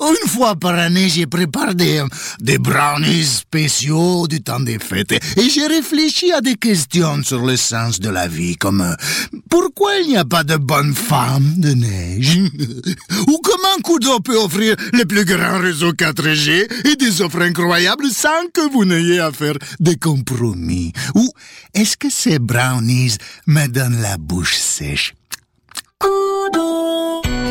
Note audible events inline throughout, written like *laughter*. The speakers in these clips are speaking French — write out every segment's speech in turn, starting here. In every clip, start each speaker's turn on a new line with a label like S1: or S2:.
S1: Une fois par année, j'ai préparé des, des brownies spéciaux du temps des fêtes. Et j'ai réfléchi à des questions sur le sens de la vie, comme euh, pourquoi il n'y a pas de bonne femme de neige? *laughs* Ou comment Kudo peut offrir le plus grand réseau 4G et des offres incroyables sans que vous n'ayez à faire des compromis? Ou est-ce que ces brownies me donnent la bouche sèche?
S2: Kudo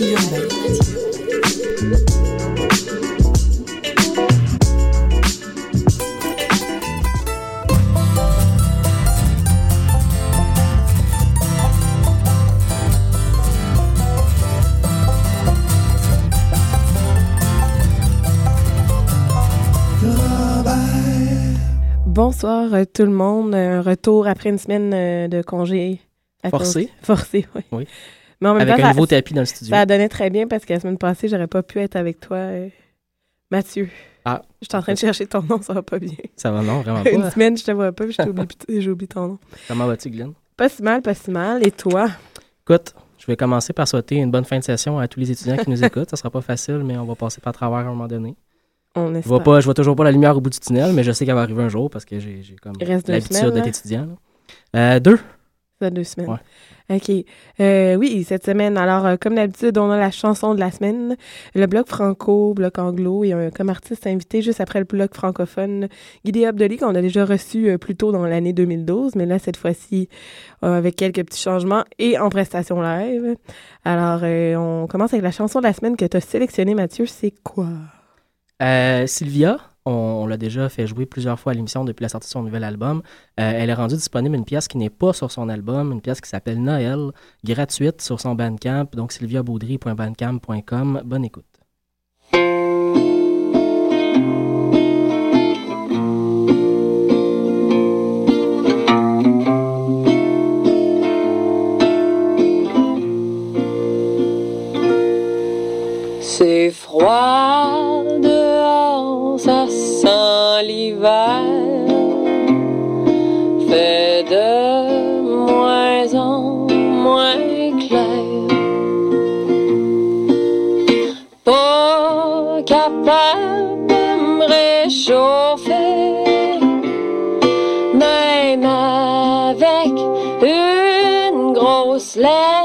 S3: Urbaine.
S4: Bonsoir euh, tout le monde. Un retour après une semaine euh, de congé.
S5: Forcé.
S4: Forcé, *laughs* oui.
S5: Oui.
S4: Mais en même
S5: Avec
S4: temps,
S5: un
S4: ça-
S5: nouveau tapis dans le studio.
S4: Ça a donné très bien parce que la semaine passée, j'aurais pas pu être avec toi, euh, Mathieu.
S5: Ah.
S4: Je suis en train de chercher ton nom, ça va pas bien.
S5: Ça va, non, vraiment *laughs*
S4: Une
S5: pas.
S4: semaine, je te vois pas, puis je *laughs* oublié ton nom.
S5: Comment vas-tu, Glenn?
S4: Pas si mal, pas si mal. Et toi?
S5: Écoute, je vais commencer par souhaiter une bonne fin de session à tous les étudiants qui nous *laughs* écoutent. Ça sera pas facile, mais on va passer par travers à un moment donné.
S4: On
S5: Je
S4: espère.
S5: vois, pas, je vois toujours pas la lumière au bout du tunnel, mais je sais qu'elle va arriver un jour parce que j'ai comme l'habitude d'être étudiant. là. Euh, deux.
S4: Fait deux semaines.
S5: Ouais.
S4: OK. Euh, oui, cette semaine, alors, euh, comme d'habitude, on a la chanson de la semaine, le bloc franco, bloc anglo, et un, comme artiste invité juste après le bloc francophone, Guy Abdoli, qu'on a déjà reçu euh, plus tôt dans l'année 2012, mais là, cette fois-ci, euh, avec quelques petits changements et en prestation live. Alors, euh, on commence avec la chanson de la semaine que tu as sélectionnée, Mathieu. C'est quoi?
S5: Euh, Sylvia, on, l'a déjà fait jouer plusieurs fois à l'émission depuis la sortie de son nouvel album. Euh, elle est rendue disponible une pièce qui n'est pas sur son album, une pièce qui s'appelle Noël, gratuite sur son Bandcamp, donc sylviabaudry.bandcamp.com. Bonne écoute.
S6: C'est froid l'hiver. Fait de moins en moins clair. Pas capable de me réchauffer, même avec une grosse laine.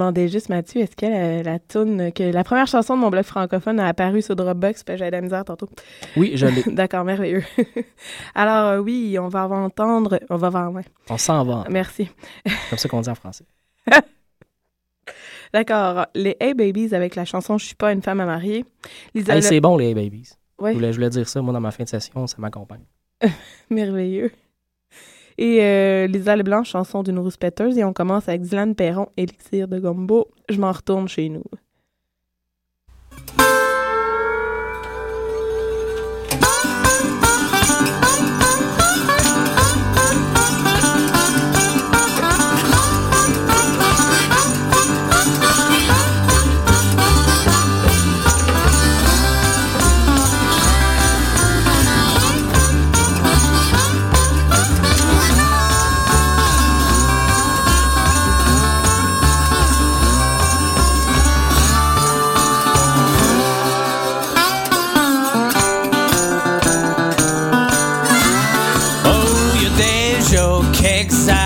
S4: Demandais juste, Mathieu, est-ce que la, la toune, que la première chanson de mon blog francophone a apparu sur Dropbox, puis j'avais de la misère tantôt.
S5: Oui, je l'ai. *laughs*
S4: D'accord, merveilleux. *laughs* Alors, euh, oui, on va entendre, on va voir, ouais.
S5: On s'en va.
S4: Merci.
S5: Comme ça qu'on dit en français. *laughs*
S4: D'accord, les Hey Babies avec la chanson Je suis pas une femme à marier. Lisa
S5: Hey,
S4: Le-
S5: c'est bon, les babies.
S4: Ouais.
S5: Je, voulais, je voulais dire ça, moi, dans ma fin de session, ça m'accompagne.
S4: Merveilleux. Et euh, Lisa Leblanc, chanson d'une rouspetteuse. Et on commence avec Dylan Perron, Élixir de Gombo. Je m'en retourne chez nous.
S7: Quelques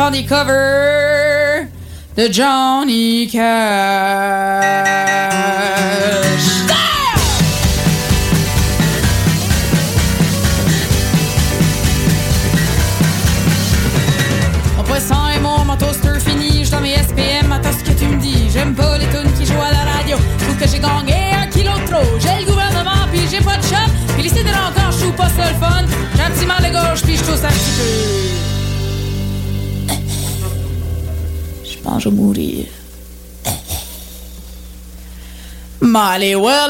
S8: font des covers de Johnny Cash. Mon poisson et mon, mon toaster fini, je dans mes SPM, attends ce que tu me dis. J'aime pas les tunes qui jouent à la radio. Je trouve que j'ai gagné un kilo de trop. J'ai le gouvernement, puis j'ai pas de shop. Puis les sidérants encore, je trouve pas ça le fun. J'ai un petit mal de gorge, puis je tousse un petit peu. Je mourir. M'aller voir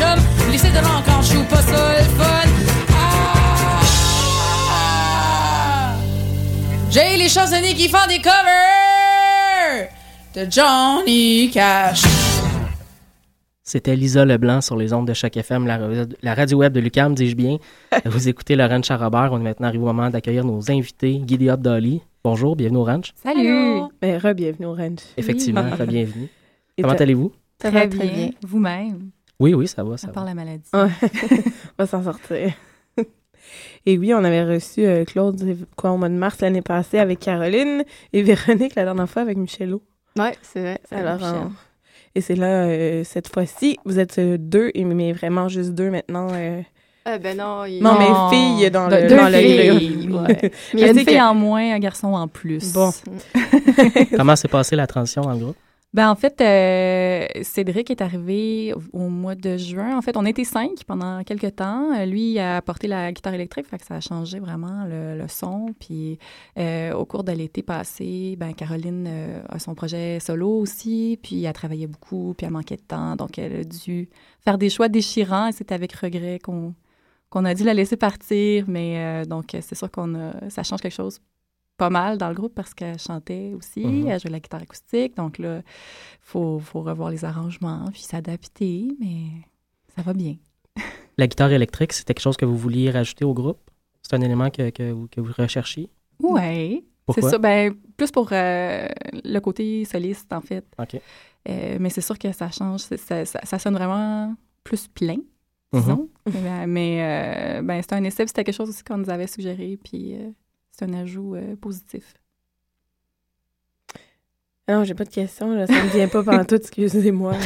S8: chum, lycée de quand je joue pas ça le fun. Ah! J'ai les chansonniers qui font des covers de Johnny Cash.
S5: C'était Lisa Leblanc sur les ondes de Choc FM, la, la radio web de Lucam, dis-je bien. *laughs* Vous écoutez le Ranch à Robert. On est maintenant arrivé au moment d'accueillir nos invités, Gidea Dolly. Bonjour, bienvenue au Ranch.
S9: Salut!
S4: Ben, re-bienvenue au ranch.
S5: Effectivement, *laughs*
S9: Oui.
S5: bienvenue. Comment allez-vous?
S9: Très,
S4: Très
S9: très
S4: bien.
S9: bien. Vous-même,
S5: Oui, oui, ça va, ça
S9: à
S5: va.
S9: part la maladie.
S4: Ouais. *laughs* on va s'en sortir. *laughs* Et oui, on avait reçu euh, Claude quoi, au mois de mars l'année passée avec Caroline et *laughs* Véronique la dernière fois avec Michelot.
S10: Ouais, c'est vrai.
S4: Alors, on- et c'est là, euh, cette fois-ci, vous êtes euh, deux, et- mais vraiment juste deux maintenant. euh.
S10: Ah, ben non, il...
S4: Non, mais filles dans
S9: De-
S4: le,
S9: deux
S4: dans le
S9: filles, ouais. Mais il y a une fille
S4: que-
S9: en moins, un garçon en plus.
S4: Bon.
S5: Comment s'est passée la transition dans le groupe?
S9: Ben, en fait, euh, Cédric est arrivé au- mois de juin. En fait, on était cinq pendant quelques temps. Euh, Lui a apporté la guitare électrique, fait que ça a changé vraiment le, son. Puis, euh, au cours de l'été passé, ben, Caroline a son projet solo aussi, puis elle travaillait beaucoup, puis elle manquait de temps. Donc, elle a dû faire des choix déchirants et c'est avec regret qu'on a dû la laisser partir. Mais donc, c'est sûr qu'on a, ça change quelque chose pas mal dans le groupe parce qu'elle chantait aussi,
S5: Mhm.
S9: elle jouait la guitare acoustique. Donc là, il faut, faut revoir les arrangements puis s'adapter, mais ça va bien. *laughs*
S5: La guitare électrique, c'était quelque chose que vous vouliez rajouter au groupe? C'est un élément que, que, vous- que vous recherchiez?
S9: Oui. C'est ça. Ben, plus pour euh, le côté soliste, en fait.
S5: OK.
S9: Euh, mais c'est sûr que ça change. Ça, ça- ça sonne vraiment plus plein,
S5: Mhm.
S9: disons. *laughs* Ben, mais euh, ben, c'était un essai, c'était quelque chose aussi qu'on nous avait suggéré, puis euh, c'est un ajout euh, positif.
S4: Non, j'ai pas de questions. Là. Ça me vient pas *laughs* pendant tout, excusez-moi. *laughs*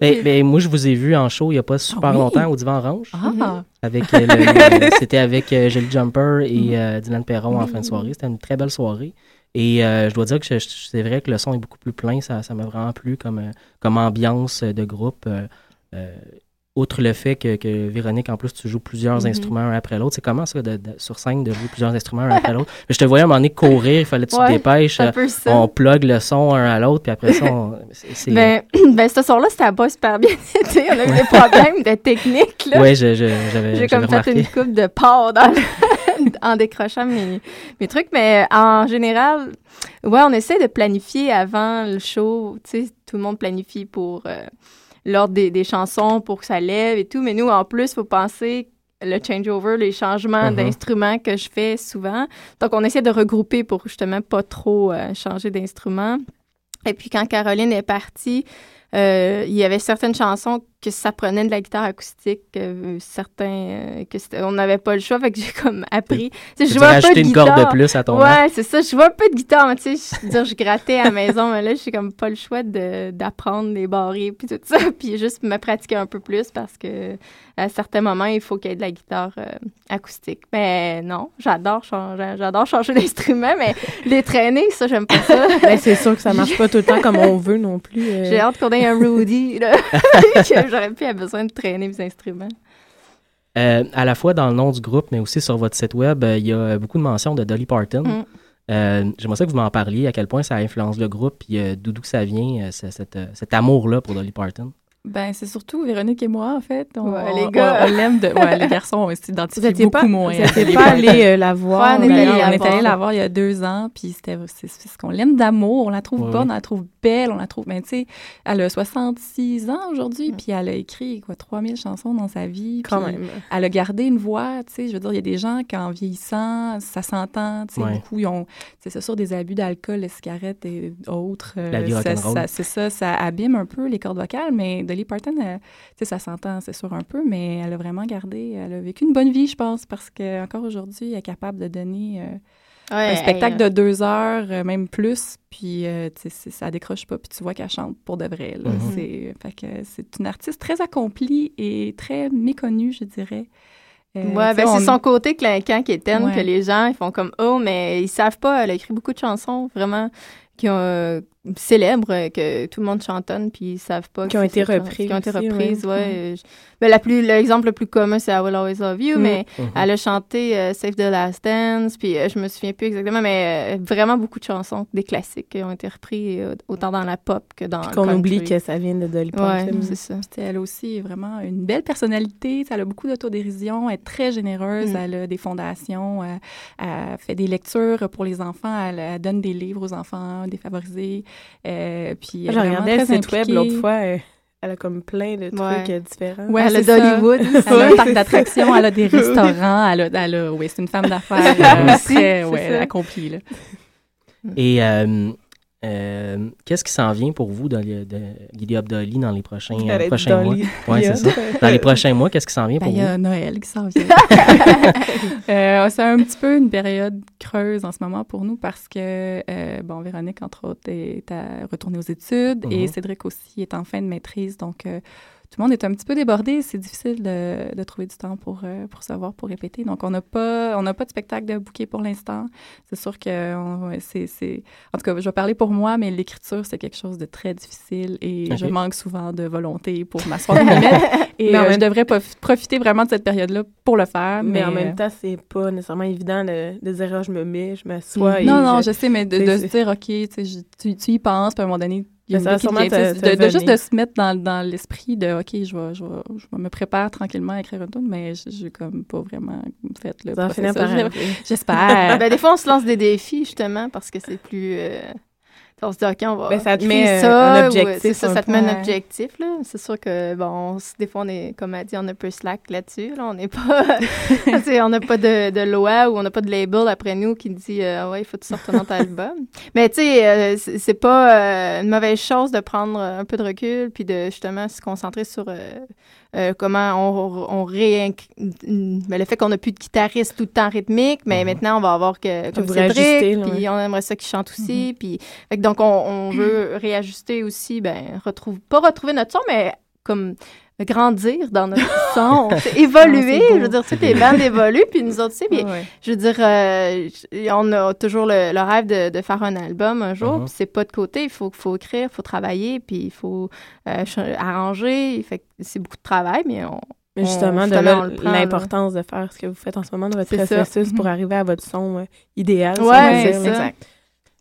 S5: Ben, ben, moi, je vous ai vu en show il n'y a pas super
S9: oui?
S5: longtemps au Divan Orange.
S9: Ah!
S5: Avec, euh, *laughs* le- c'était avec euh, Jelly Jumper et euh, Dylan Perron en fin de soirée. C'était une très belle soirée. Et euh, je dois dire que je- je- c'est vrai que le son est beaucoup plus plein. Ça, ça m'a vraiment plu comme, comme ambiance de groupe. Outre le fait que, que, Véronique, en plus, tu joues plusieurs
S9: Mhm.
S5: instruments un après l'autre. C'est comment ça, de, de- sur scène, de jouer plusieurs instruments un après l'autre? *laughs* Je te voyais à un moment donné courir, il fallait que tu
S10: Ouais,
S5: te dépêches. euh,
S10: ça.
S5: On plug le son un à l'autre, puis après ça, on- *laughs*
S10: Ben, *clears throat* ben, ce soir-là, c'était pas super bien *laughs* été. On a eu des problèmes de technique,
S5: je- j'avais
S10: J'ai comme fait une coupe de dans le- en décrochant mes, mes trucs. Mais en général, ouais, on essaie de planifier avant le show. Tu sais, tout le monde planifie pour euh, l'ordre des, des chansons, pour que ça lève et tout. Mais nous, en plus, il faut penser le changeover, les changements
S11: Mhm.
S10: d'instruments que je fais souvent. Donc, on essaie de regrouper pour justement pas trop euh, changer d'instrument. Et puis, quand Caroline est partie, euh, il y avait certaines chansons que ça prenait de la guitare acoustique, euh, certains euh, que c'était- on n'avait pas le choix, fait que j'ai comme appris. Tu je jouais un peu de
S5: une corde de
S10: guitare.
S5: plus à ton
S10: Ouais, c'est ça. Je jouais un peu de guitare, mais tu sais, je, veux dire, je grattais à la maison, mais là, j'ai comme pas le choix de- d'apprendre les barrés puis tout ça, *laughs* puis juste me pratiquer un peu plus parce que à certains moments, il faut qu'il y ait de la guitare euh, acoustique. Mais non, j'adore changer, j'adore changer d'instrument, mais *laughs* les traîner, ça, j'aime pas ça.
S4: Ben, c'est sûr que ça marche pas tout le temps comme on veut non plus. euh.
S10: J'ai hâte qu'on ait un Rudy, là, *laughs* *laughs* j'aurais plus besoin de traîner mes instruments.
S5: Euh, à la fois dans le nom du groupe, mais aussi sur votre site web, euh, il y a beaucoup de mentions de Dolly Parton.
S10: Mm.
S5: Euh, J'aimerais ça que vous m'en parliez, à quel point ça influence le groupe, puis euh, d'où ça vient, euh, ce- cet, cet amour-là pour Dolly Parton.
S9: Ben, c'est surtout Véronique et moi, en fait. On,
S10: Ouais,
S9: on-
S10: les gars.
S9: on, on l'aime. De... Ouais, les *laughs* garçons, on s'identifie beaucoup
S4: pas-
S9: moins.
S4: vous pas allés, euh, la voir,
S10: Ouais, on est
S9: Ben on allé la voir il y a deux ans, puis c'était ce qu'on l'aime d'amour. On la trouve
S5: Ouais,
S9: bonne, on la trouve belle, on la trouve. Ben, tu sais, elle a 66 ans aujourd'hui, puis elle a écrit, quoi, 3000 chansons dans sa vie.
S4: Quand même.
S9: Elle a gardé une voix, tu sais. Je veux dire, il y a des gens qui, en vieillissant, ça s'entend, tu sais.
S5: Ouais.
S9: Beaucoup, ils ont, c'est sur des abus d'alcool, de cigarettes et autres. euh,
S5: La vie
S9: ça-
S5: rock'n'roll.
S9: ça- C'est ça, ça abîme un peu les cordes vocales, mais Dolly Parton, euh, tu sais, ça s'entend, c'est sûr, un peu, mais elle a vraiment gardé, elle a vécu une bonne vie, je pense, parce qu'encore aujourd'hui, elle est capable de donner euh,
S10: Ouais,
S9: un spectacle
S10: hey,
S9: de deux heures, euh, même plus, puis euh, tu sais, c'est- ça décroche pas, puis tu vois qu'elle chante pour de vrai. là.
S5: Mhm.
S9: C'est fait que c'est une artiste très accomplie et très méconnue, je dirais. Euh,
S10: Ouais, ben,
S9: on-
S10: c'est son côté clinquant qui est terne
S9: Ouais.
S10: que les gens ils font comme oh mais ils savent pas elle a écrit beaucoup de chansons vraiment qui ont euh, célèbres euh, que tout le monde chantonne puis ils savent pas
S4: Qui ont été reprises
S10: qui ont été reprises
S4: ouais.
S10: ouais,
S4: Mm.
S10: Euh, ben, la plus l'exemple le plus commun c'est I Will Always Love You
S4: Mm.
S10: mais
S5: Mhm.
S10: elle a chanté euh, Save the Last Dance puis euh, je me souviens plus exactement mais euh, vraiment beaucoup de chansons des classiques qui ont été repris euh, autant dans la pop que dans
S4: qu'on oublie que ça vient de Dolly
S10: ouais
S4: Parton.
S10: c'est ça
S9: elle aussi vraiment une belle personnalité. Elle a beaucoup d'autodérision. Elle est très généreuse.
S10: Mm.
S9: Elle a des fondations. Elle, elle fait des lectures pour les enfants. Elle, elle donne des livres aux enfants défavorisés. Euh, puis est
S4: J'ai
S9: vraiment
S4: regardé le site web l'autre fois. euh, Elle a comme plein de trucs
S10: Ouais.
S4: euh, différents.
S9: Ouais,
S10: Elle a d'Hollywood
S9: Elle a un parc d'attractions, elle a des *laughs* restaurants, elle a, elle a- oui, c'est une femme d'affaires *laughs* euh,
S10: Aussi,
S9: très ouais, accomplie. Là.
S5: Et euh, qu'est-ce qui s'en vient pour vous dans les, de Dolly dans les prochains, euh, prochains mois? Ouais, c'est *laughs* ça. Dans les prochains mois, qu'est-ce qui s'en vient
S9: Ben,
S5: pour
S9: il y
S5: vous?
S9: a Noël qui s'en vient. *laughs* Euh, c'est un petit peu une période creuse en ce moment pour nous parce que, euh, bon, Véronique, entre autres, est à retourner aux études et
S5: Mhm.
S9: Cédric aussi est en fin de maîtrise. Donc, euh, tout le monde est un petit peu débordé. C'est difficile de, de trouver du temps pour, euh, pour savoir, pour répéter. Donc, on n'a pas, on pas de spectacle de bouquet pour l'instant. C'est sûr que c'est, c'est- En tout cas, je vais parler pour moi, mais l'écriture, c'est quelque chose de très difficile et je manque souvent de volonté pour m'asseoir *laughs* et euh, je
S4: même-
S9: devrais prof- profiter vraiment de cette période-là pour le faire.
S4: Mais,
S9: Mais,
S4: en
S9: euh,
S4: même temps, c'est pas nécessairement évident de, de dire Ah, je me mets, je m'assois. et
S9: non, non,
S4: je-
S9: je sais, mais de, se dire, OK, je- tu, tu y penses, puis à un moment donné, il y a
S4: ça sûrement
S9: de, de juste de se mettre dans, dans l'esprit de, OK, je, vais, je, vais, je me prépare tranquillement à écrire une tune, mais je j'ai comme pas vraiment fait le. *laughs* J'espère.
S10: ben, des fois, on se lance des défis, justement, parce que c'est plus. euh, on se dit, OK, on va.
S4: Ben, ça te met,
S10: ça,
S4: un
S10: ou,
S4: objectif
S10: C'est ça,
S4: un
S10: ça te met un objectif, là. C'est sûr que, bon, on des fois, on est, comme elle dit, on est un peu slack là-dessus, là. On n'est pas. *laughs* *laughs* tu sais, on n'a pas de, de loi ou on n'a pas de label après nous qui dit, euh, ouais, il faut que tu sortes autre album. *laughs* Mais, tu sais, euh, c'est c'est pas euh, une mauvaise chose de prendre un peu de recul puis de, justement, se concentrer sur. Euh, comment on, on réinc... mais le fait qu'on n'a plus de guitariste tout le temps rythmique, mais maintenant on va avoir que, comme
S4: vous
S10: Cédric, puis on aimerait ça qu'il chante aussi, puis fait que donc on, on veut réajuster aussi, ben retrouve pas retrouver notre son, mais comme grandir dans notre *laughs* son, évoluer.
S4: Ah,
S10: je veux dire, toutes les bandes évoluent, puis nous autres aussi. Puis,
S6: Ouais.
S10: je veux dire, euh, on a toujours le, le rêve de, de faire un album un jour,
S5: Mhm.
S10: puis c'est pas de côté. Il faut, faut écrire, il faut travailler, puis il faut euh, arranger. Fait que c'est beaucoup de travail, mais on.
S4: Mais justement,
S10: on-
S4: de
S10: justement,
S4: là,
S10: on le prend, là.
S4: l'importance de faire ce que vous faites en ce moment dans votre
S10: ça.
S4: processus pour arriver à votre son euh, idéal.
S10: c'est
S4: dire, là.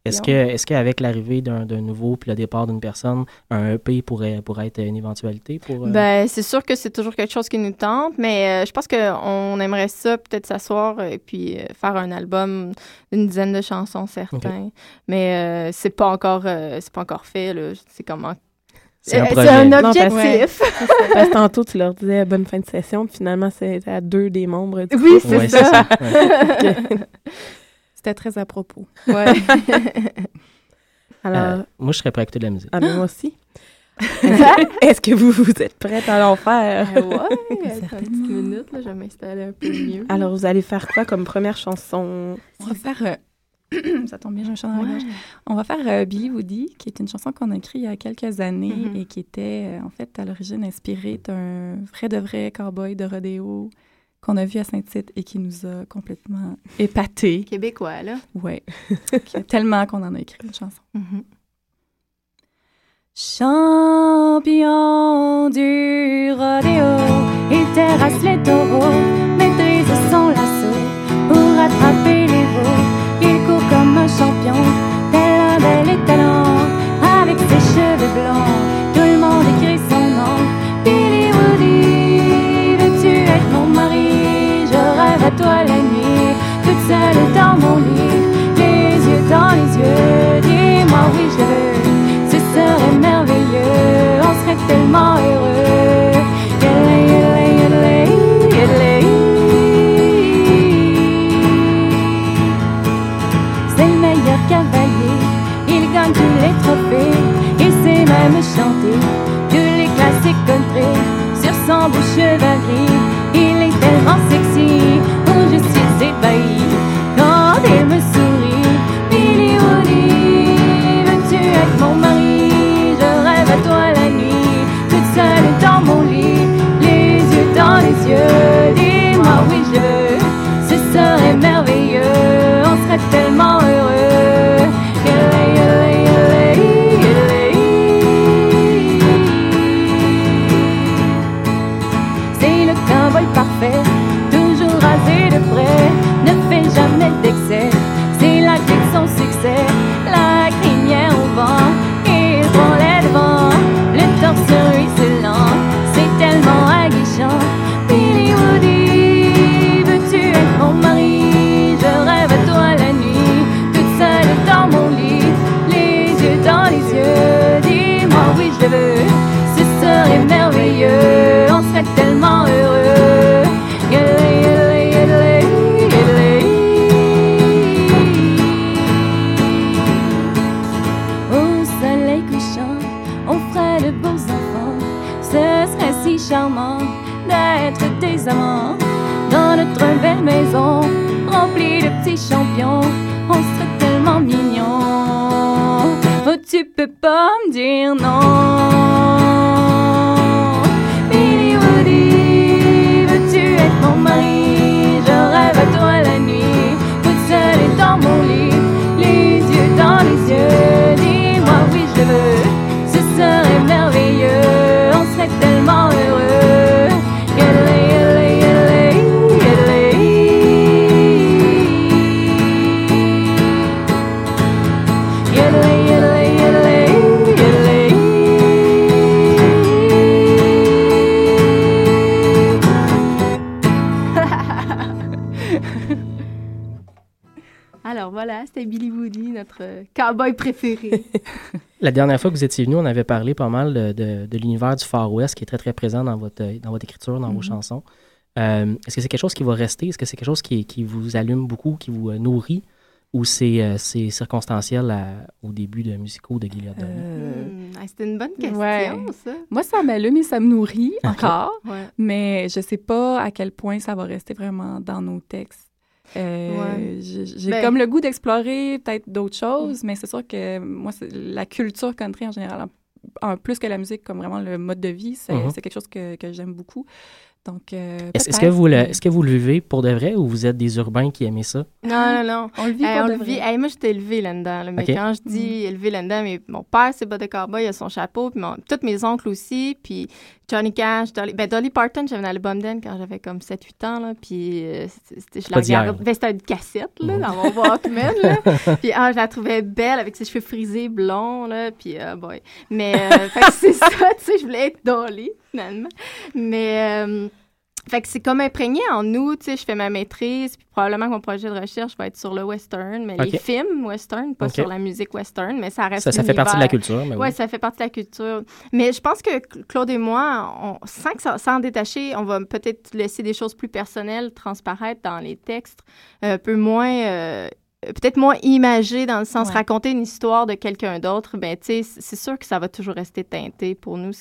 S5: Est-ce que, est-ce qu'avec l'arrivée d'un, nouveau puis le départ d'une personne, un EP pourrait, pourrait être une éventualité pour. euh,
S10: Ben, c'est sûr que c'est toujours quelque chose qui nous tente, mais euh, je pense qu'on aimerait ça peut-être s'asseoir et puis euh, faire un album d'une dizaine de chansons, certains. Mais euh, c'est pas encore euh, c'est pas encore fait. là. C'est comment?
S5: C'est un
S10: un
S4: Non, parce-
S10: objectif. *laughs*
S4: Parce que tantôt, tu leur disais bonne fin de session, puis finalement, c'est à deux des membres du
S10: Oui, c'est
S5: Ouais,
S10: ça. *laughs*
S6: C'était très à propos.
S10: Ouais. *laughs*
S4: Alors,
S5: Euh, moi, je serais prêt à écouter de la musique.
S4: ah, mais moi aussi. *laughs* Est-ce que vous, vous êtes prête à l'en faire?
S10: Ouais, *laughs* attends une petite minute, là, je vais m'installer un peu mieux.
S4: Alors, vous allez faire quoi comme première chanson?
S6: On va faire. euh, *clears throat* ça tombe bien, j'ai un chat dans la gorge. On va faire euh, Billy Woody, qui est une chanson qu'on a écrite il y a quelques années
S10: Mhm.
S6: et qui était euh, en fait à l'origine inspirée d'un vrai de vrai cowboy de rodéo qu'on a vu à Saint-Tite et qui nous a complètement épatés.
S10: Québécois, là. *laughs*
S6: A tellement qu'on en a écrit une chanson.
S10: Mhm.
S6: Champion du rodéo, il terrasse les taureaux, maîtrise son lasso pour attraper les veaux. Il court comme un champion, La
S5: dernière fois que vous étiez venu, on avait parlé pas mal de, de- de l'univers du Far West qui est très très présent dans votre, dans votre écriture, dans vos
S6: Mhm.
S5: chansons. Euh, Est-ce que c'est quelque chose qui va rester? Est-ce que c'est quelque chose qui, qui vous allume beaucoup, qui vous euh, nourrit? ou c'est euh, c'est circonstanciel à- au début de musicaux de Gilead Dolly?
S10: Hmm, ah, C'était une bonne question,
S9: Ouais.
S10: ça.
S9: Moi, ça m'allume et ça me nourrit encore,
S10: Ouais.
S9: mais je sais pas à quel point ça va rester vraiment dans nos textes. Euh,
S10: Ouais.
S9: j'ai
S10: Ben-
S9: comme le goût d'explorer peut-être d'autres choses, mais c'est sûr que moi, la culture country en général, en, en plus que la musique, comme vraiment le mode de vie, c'est c'est quelque chose que, que j'aime beaucoup. Donc, euh,
S5: Est-ce est-ce que, vous le,
S9: mais-
S5: est-ce que vous le vivez pour de vrai ou vous êtes des urbains qui aimez ça?
S10: Non, non, non.
S9: On le vit
S10: Hey,
S9: pour
S10: on
S9: de
S10: le
S9: vrai.
S10: vit. Hey, moi, j'étais élevée là-dedans. là. Mais quand je dis élevée là-dedans, mais mon père, c'est bas de cowboy, il a son chapeau. Puis mon- tous mes oncles aussi. Puis Johnny Cash, Dolly, ben, Dolly Parton, j'avais un album d'elle quand j'avais comme 7-8 ans. Là, puis euh, c'était- c'était- je la regardais. Ben, c'était une cassette là,
S5: Mhm.
S10: dans mon Walkman. là. *laughs* Puis ah, je la trouvais belle avec ses cheveux frisés blonds. Là, puis, ah, boy. Mais euh, c'est *laughs* ça, tu sais, je voulais être Dolly, finalement. Mais. euh, fait que c'est comme imprégné en nous, tu sais, je fais ma maîtrise, puis probablement que mon projet de recherche va être sur le western, mais les films western, pas sur la musique western, mais ça reste
S5: Ça, ça fait partie de la culture. Mais
S10: Ouais,
S5: oui.
S10: ça fait partie de la culture. Mais je pense que Claude et moi, on, sans, que ça- sans en détacher, on va peut-être laisser des choses plus personnelles transparaître dans les textes, euh, un peu moins, euh, peut-être moins imagées dans le sens
S9: Ouais.
S10: raconter une histoire de quelqu'un d'autre. Ben, tu sais, c'est sûr que ça va toujours rester teinté. Pour nous,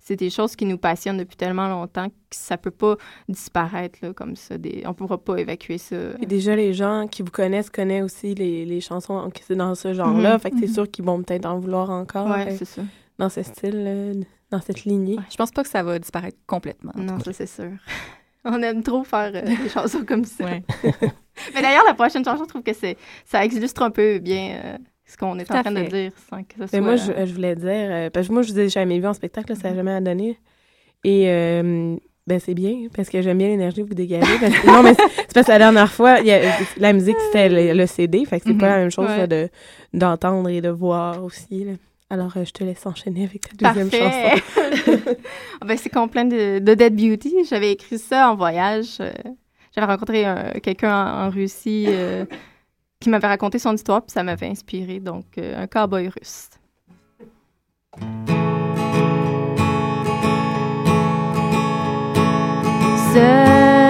S10: c'est des choses qui nous passionnent depuis tellement longtemps que ça peut pas disparaître là, comme ça. Des, on pourra pas évacuer ça.
S4: Et déjà, les gens qui vous connaissent connaissent aussi les, les chansons qui c'est dans ce genre-là.
S10: Mhm.
S4: Fait que c'est
S9: Mhm.
S4: sûr qu'ils vont peut-être en vouloir encore
S10: Ouais,
S4: euh,
S10: c'est ça.
S4: dans ce style, euh, dans cette lignée.
S9: Je pense pas que ça va disparaître complètement.
S10: Non, ça c'est sûr. On aime trop faire euh, des *laughs* chansons comme ça.
S9: Ouais. *laughs*
S10: Mais d'ailleurs, la prochaine chanson, je trouve que c'est ça illustre un peu bien euh, ce qu'on est
S9: Tout
S10: en train de dire sans que ça soit...
S4: Mais moi, je, je voulais dire, euh, parce que moi, je vous ai jamais vu en spectacle, là, ça n'a jamais à donner. Et euh, ben, c'est bien, parce que j'aime bien l'énergie que vous dégagez. parce que- *laughs* non, mais c'est parce que la dernière fois, il y a- la musique, c'était le, le CD, fait que c'est pas
S9: Mhm.
S4: la même chose
S10: Ouais.
S4: là, de d'entendre et de voir aussi. là. Alors, euh, je te laisse enchaîner avec ta deuxième
S10: Parfait.
S4: chanson. *laughs*
S10: Ah ben, c'est complet de, de Dead Beauty. J'avais écrit ça en voyage. euh, J'avais rencontré un- quelqu'un en, en Russie euh, qui m'avait raconté son histoire, puis ça m'avait inspiré. Donc, euh, un cowboy russe.
S6: Seul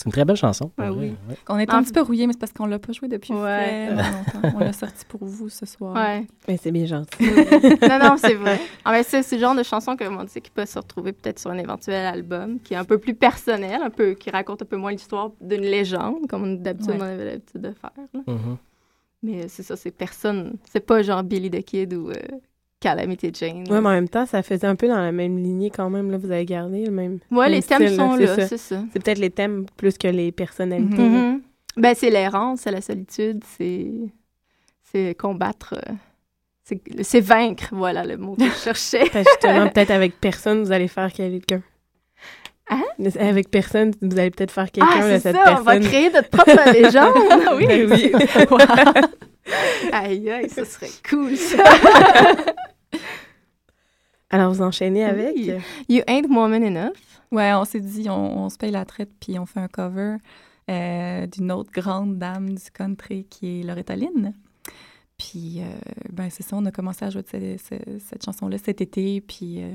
S10: C'est
S5: une très belle chanson.
S9: Ouais,
S5: Ouais,
S9: oui.
S5: ouais.
S9: On est
S10: En
S9: un petit peu rouillé, mais c'est parce qu'on l'a pas joué depuis
S10: Ouais. *laughs*
S9: longtemps. On l'a sorti pour vous ce soir.
S10: Ouais.
S4: Mais c'est bien gentil. *laughs*
S10: non, non, c'est vrai. Ah, c'est le genre de chanson que on dit qui peut se retrouver peut-être sur un éventuel album, qui est un peu plus personnel, un peu, qui raconte un peu moins l'histoire d'une légende, comme d'habitude
S9: Ouais.
S10: on avait l'habitude de faire.
S5: Mhm.
S10: Mais c'est ça, c'est personne. C'est pas genre Billy the Kid ou euh, Calamity Jane.
S4: Ouais, mais en même temps, ça faisait un peu dans la même lignée quand même. Là, vous avez gardé le même. Même
S10: les thèmes
S4: style,
S10: sont là, c'est ça.
S4: C'est peut-être les thèmes plus que les personnalités.
S10: Mhm. Ben, c'est l'errance, c'est la solitude, c'est c'est combattre. euh, c'est- vaincre, voilà le mot que je cherchais. *laughs*
S4: Justement, *laughs* peut-être avec personne, vous allez faire quelqu'un.
S10: Hein?
S4: Avec personne, vous allez peut-être faire quelqu'un
S10: Ah,
S4: de cette
S10: ça,
S4: personne.
S10: on va créer notre propre légende. *laughs* oui,
S4: Ben oui.
S10: Wow. *laughs* Aïe, aïe, ça serait cool, ça. *laughs*
S4: Alors, vous enchaînez avec?
S10: Oui. You ain't woman enough.
S9: Ouais, on s'est dit, on, on se paye la traite, puis on fait un cover euh, d'une autre grande dame du country qui est Loretta Lynn. Puis, euh, ben, c'est ça, on a commencé à jouer de ce- ce- cette chanson-là cet été, puis euh,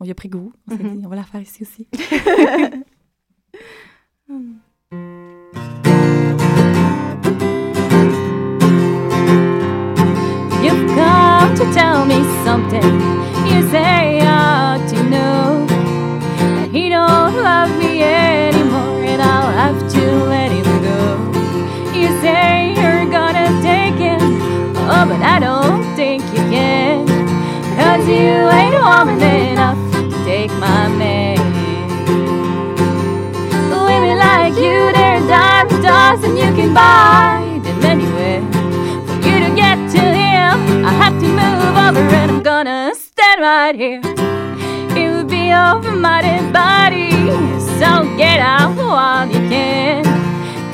S9: on y a pris goût. On s'est
S10: Mhm.
S9: dit, on va la faire ici aussi.
S6: You've *laughs* tell me something. You say I ought to know that he don't love me anymore, and I'll have to let him go. You say you're gonna take him, oh, but I don't think you can, cause you ain't woman enough to take my man. Women like you, they're dime dozen, you can buy move over and I'm gonna stand right here. It would be over my dead body. So get out while you can.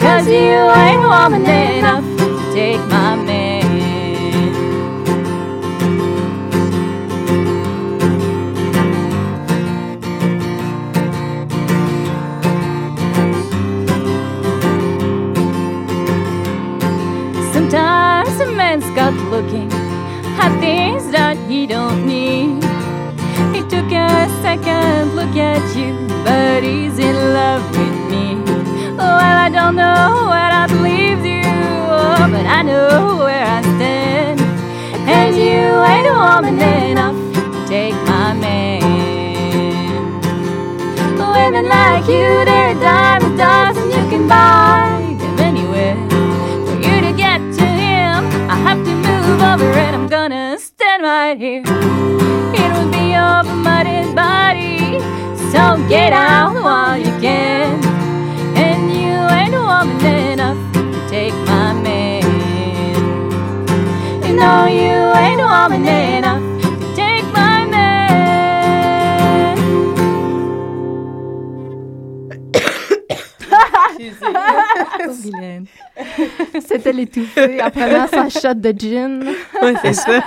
S6: Cause you ain't woman enough to take my man. Sometimes a man's got looking at things that he don't need. He took a second look at you, but he's in love with me. Well, I don't know where that leaves you, oh, but I know where I stand. And you ain't a woman enough to take my man. Women like you, they're a dime a dozen, you can buy them anywhere. For you to get to him, I have to move over and Right here. It will be over my dead body, so get out while you can. And you ain't woman enough to take my man. You know you ain't woman enough *laughs*
S10: C'était l'étouffée en prenant sa shot de gin.
S4: Ouais, c'est ça.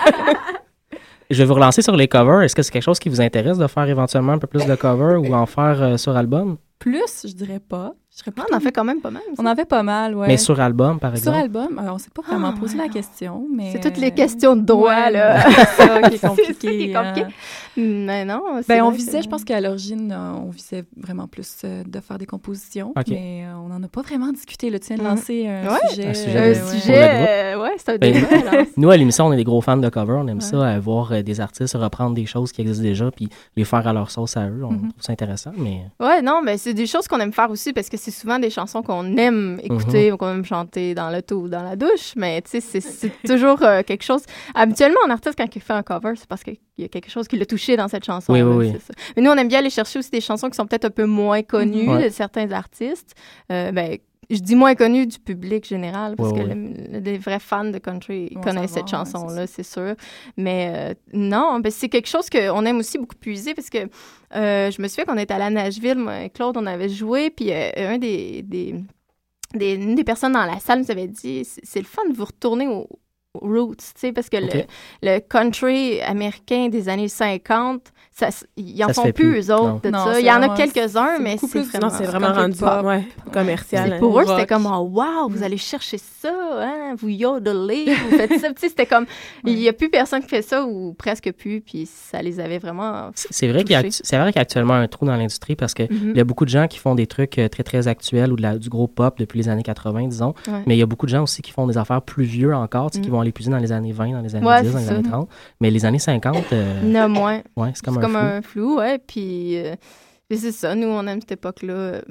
S5: Je vais vous relancer sur les covers. Est-ce que c'est quelque chose qui vous intéresse de faire éventuellement un peu plus de covers ou en faire euh, sur album?
S9: Plus, je dirais pas. Je serais
S10: Ah, on en fait quand même pas mal.
S9: On en fait pas mal, ouais.
S5: Mais sur album, par
S9: Sur
S5: exemple?
S9: album, alors on s'est pas vraiment
S10: Ah,
S9: posé
S10: ouais,
S9: la question, mais...
S10: C'est toutes les
S9: euh,
S10: questions de droit,
S9: ouais,
S10: là. *laughs*
S9: C'est ça qui est *laughs*
S10: C'est ça
S9: compliqué.
S10: qui est compliqué.
S9: hein.
S10: Mais non, c'est
S9: Ben, on visait,
S10: que-
S9: je pense qu'à l'origine, euh, on visait vraiment plus euh, de faire des compositions,
S5: Ok.
S9: mais euh, on n'en a pas vraiment discuté. Là. Tu viens de
S10: Mhm.
S9: lancer un
S10: Ouais.
S9: sujet.
S5: Un sujet
S9: euh, ouais.
S10: sujet, euh, c'est un
S5: Ben,
S10: débat. *laughs*
S5: Nous, à l'émission, on est des gros fans de covers. On aime ça, euh, voir euh, des artistes reprendre des choses qui existent déjà puis les faire à leur sauce à eux. On
S9: Mhm.
S5: trouve ça intéressant, mais...
S10: Ouais, non, mais c'est des choses qu'on aime faire aussi parce que c'est souvent des chansons qu'on aime écouter ou qu'on aime chanter dans l'auto ou dans la douche. Mais tu sais, c'est- *laughs* toujours euh, quelque chose. Habituellement, un artiste, quand il fait un cover, c'est parce qu'il y a quelque chose qui l'a touché dans cette chanson.
S5: Oui, oui, oui.
S10: Mais nous, on aime bien aller chercher aussi des chansons qui sont peut-être un peu moins connues.
S5: Ouais.
S10: de certains artistes. Euh, ben, je dis moins connues du public général parce
S5: Ouais,
S10: que
S5: ouais.
S10: le- le- les vrais fans de country connaissent cette
S9: ouais,
S10: chanson-là, c'est sûr. Mais euh, non, ben, c'est quelque chose qu'on aime aussi beaucoup puiser parce que euh, je me souviens qu'on était à Nashville, moi et Claude, on avait joué, puis euh, un des, des, des, une des personnes dans la salle nous avait dit c'est le fun de vous retourner au, roots, tu sais, parce que le, le country américain des années 50, ça, ils en
S5: Ça
S10: font plus,
S5: plus,
S10: eux autres,
S5: non.
S10: de
S9: Non,
S10: ça. Il y en a quelques-uns, mais c'est vraiment...
S4: Non, c'est vraiment rendu
S9: pop.
S4: ouais, commercial.
S10: Pour eux, c'était comme oh, wow, vous allez chercher ça, hein, vous yodelez, vous faites ça. *laughs* C'était comme il n'y a plus personne qui fait ça ou presque plus, puis ça les avait vraiment.
S5: C'est vrai qu'il y a,
S10: touchés.
S5: c'est vrai qu'il y a actuellement un trou dans l'industrie parce que
S10: Mhm.
S5: il y a beaucoup de gens qui font des trucs euh, très très actuels ou de la- du gros pop depuis les années 80 disons,
S10: Ouais.
S5: mais il y a beaucoup de gens aussi qui font des affaires plus vieux encore, qui
S10: Mhm.
S5: vont aller plus dans les années 20, dans les années
S10: Ouais,
S5: 10, dans les années 30, mais les années 50 euh,
S10: a moins.
S5: ouais, c'est comme,
S10: comme
S5: flou.
S10: un flou, ouais. Puis, euh, puis c'est ça, nous, on aime cette époque-là. Euh,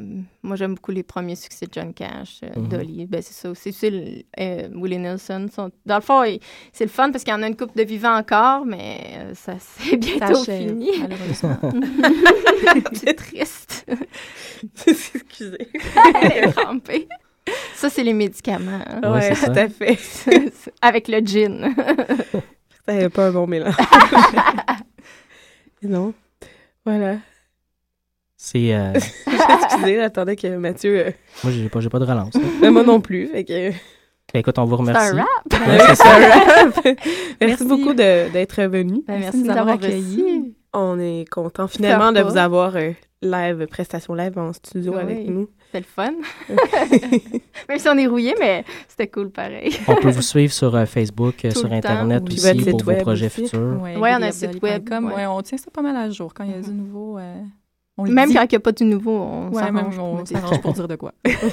S10: Moi, j'aime beaucoup les premiers succès de John Cash, euh,
S5: Mhm.
S10: Dolly. Ben, c'est ça aussi. C'est le- euh, Willie Nelson. sont- Dans le fond, c'est le fun parce qu'il y en a une coupe de vivants encore, mais euh, ça *laughs* c'est bientôt
S9: achève,
S10: fini.
S9: malheureusement. *laughs*
S10: c'est triste. *laughs*
S4: Excusez.
S10: Elle est trempée. Ça, c'est les médicaments. hein.
S4: Ouais,
S5: c'est ça.
S4: tout à fait.
S10: Avec le gin.
S4: Ça n'est pas un bon mélange. Non. Voilà.
S5: C'est euh, *laughs*
S4: Excusez, j'attendais que Mathieu. euh,
S5: moi j'ai pas j'ai pas de relance. là.
S4: ben, moi non plus. Fait que...
S5: Ben, écoute, on vous
S10: C'est
S5: remercie.
S10: un rap. *laughs*
S5: Ouais, c'est
S4: c'est
S5: ça.
S4: un rap. *laughs* Merci,
S9: Merci.
S4: beaucoup de- d'être venu.
S10: Ben,
S9: Merci
S10: merci
S9: de nous
S10: avoir accueillis.
S4: On est content finalement de vous avoir euh, live, prestation live en studio avec nous.
S10: C'était le fun. *laughs* Même si on est rouillé, mais c'était cool pareil.
S5: On peut vous suivre sur euh, Facebook, euh,
S10: Tout
S5: sur. Internet aussi pour vos projets
S4: aussi.
S5: futurs.
S9: Ouais,
S10: Ouais, on a un site web, ouais.
S9: Ouais, on tient ça pas mal à jour. Quand il y a du nouveau, euh, on
S10: Même
S9: dit.
S10: quand il n'y a pas du nouveau, on s'arrange. pour
S9: pour dire de quoi. *laughs*
S10: ouais, tu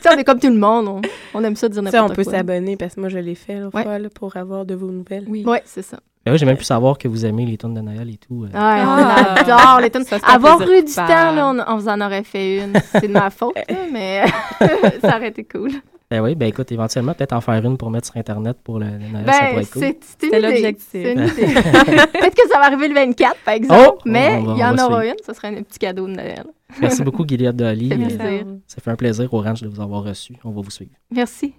S10: sais, on est comme tout le monde. On, on aime ça dire n'importe
S4: on peut
S10: quoi.
S4: s'abonner parce que moi je l'ai fait fois là, pour avoir de vos nouvelles.
S9: Oui.
S10: Ouais, c'est ça.
S5: Ben oui, j'ai même pu savoir que vous aimez les tonnes de Noël et tout. euh.
S9: Ah.
S10: on adore les tonnes.
S9: Ça,
S10: Avoir eu du temps, là, on, on vous en aurait fait une. C'est de ma faute, là, *laughs* mais *laughs* ça aurait été cool.
S5: Ben oui, ben écoute, éventuellement, peut-être en faire une pour mettre sur Internet pour le, le Noël, ça pourrait
S10: Ben,
S5: être cool.
S10: c'est
S9: l'objectif.
S10: C'est une idée. *laughs* Peut-être que ça va arriver le 24, par exemple,
S5: Oh!
S10: mais il y en aura
S5: suivre.
S10: une. Ce serait un petit cadeau de Noël.
S5: Merci beaucoup, Gilead Dolly.
S10: Ça fait
S5: Euh,
S10: plaisir.
S5: Ça fait un plaisir au ranch de vous avoir reçu. On va vous suivre.
S10: Merci.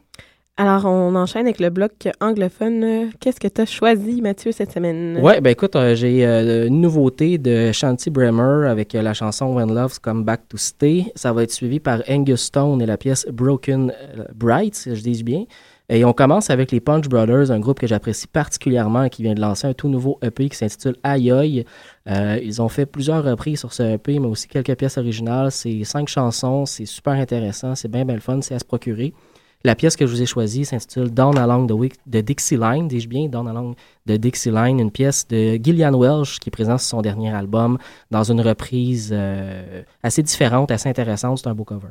S4: Alors, on enchaîne avec le bloc anglophone. Qu'est-ce que tu as choisi, Mathieu, cette semaine?
S5: Ouais, ben écoute, euh, j'ai euh, une nouveauté de Shanti Bremer avec euh, la chanson When Love's Come Back to Stay. Ça va être suivi par Angus Stone et la pièce Broken Bright, si je dis bien. Et on commence avec les Punch Brothers, un groupe que j'apprécie particulièrement et qui vient de lancer un tout nouveau EP qui s'intitule. Euh, ils ont fait plusieurs reprises sur ce EP, mais aussi quelques pièces originales. C'est cinq chansons, c'est super intéressant, c'est bien, bien le fun, c'est à se procurer. La pièce que je vous ai choisie s'intitule Down Along the, Wick- the Dixie Line, dis-je bien, Down Along the Dixie Line, une pièce de Gillian Welsh qui présente son dernier album dans une reprise euh, assez différente, assez intéressante. C'est un beau cover.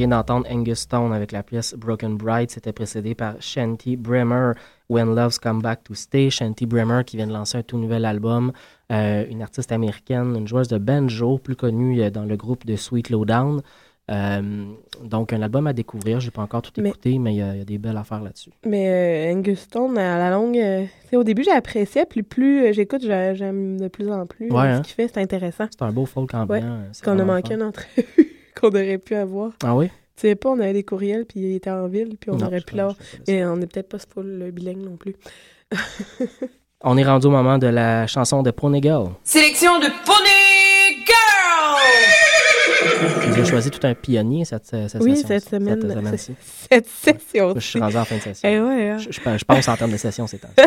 S5: Vient d'entendre Angus Stone avec la pièce Broken Bright. C'était précédé par Shanty Bremer, When Loves Come Back to Stay. Shanty Bremer qui vient de lancer un tout nouvel album. Euh, une artiste américaine, une joueuse de banjo, plus connue euh, dans le groupe de Sweet Lowdown. Euh, donc, un album à découvrir. J'ai pas encore tout écouté, mais il y, a- y a des belles affaires là-dessus.
S4: Mais euh, Angus Stone, à la longue, euh, au début, j'appréciais, puis plus j'écoute, j'a- j'aime de plus en plus
S5: Ouais,
S4: euh,
S5: hein.
S4: ce qu'il fait. C'est intéressant.
S5: C'est un beau folk ambiant.
S4: Ouais, qu'on a
S5: vraiment
S4: manqué une entrevue qu'on aurait pu avoir.
S5: Ah oui?
S4: Tu sais pas, on avait des courriels, puis il était en ville, puis on
S5: Non,
S4: aurait pu l'avoir. Mais on n'est peut-être pas full bilingue non plus. *laughs*
S5: On est rendu au moment de la chanson de Pony Girl.
S8: Sélection de Pony Girl!
S5: J'ai choisi tout un pionnier cette, cette
S4: oui,
S5: session.
S4: cette semaine.
S5: Cette semaine-ci.
S4: cette session.
S5: Je suis rendu en fin de session.
S4: Eh ouais, hein.
S5: je, je, je pense en termes de session ces temps *laughs*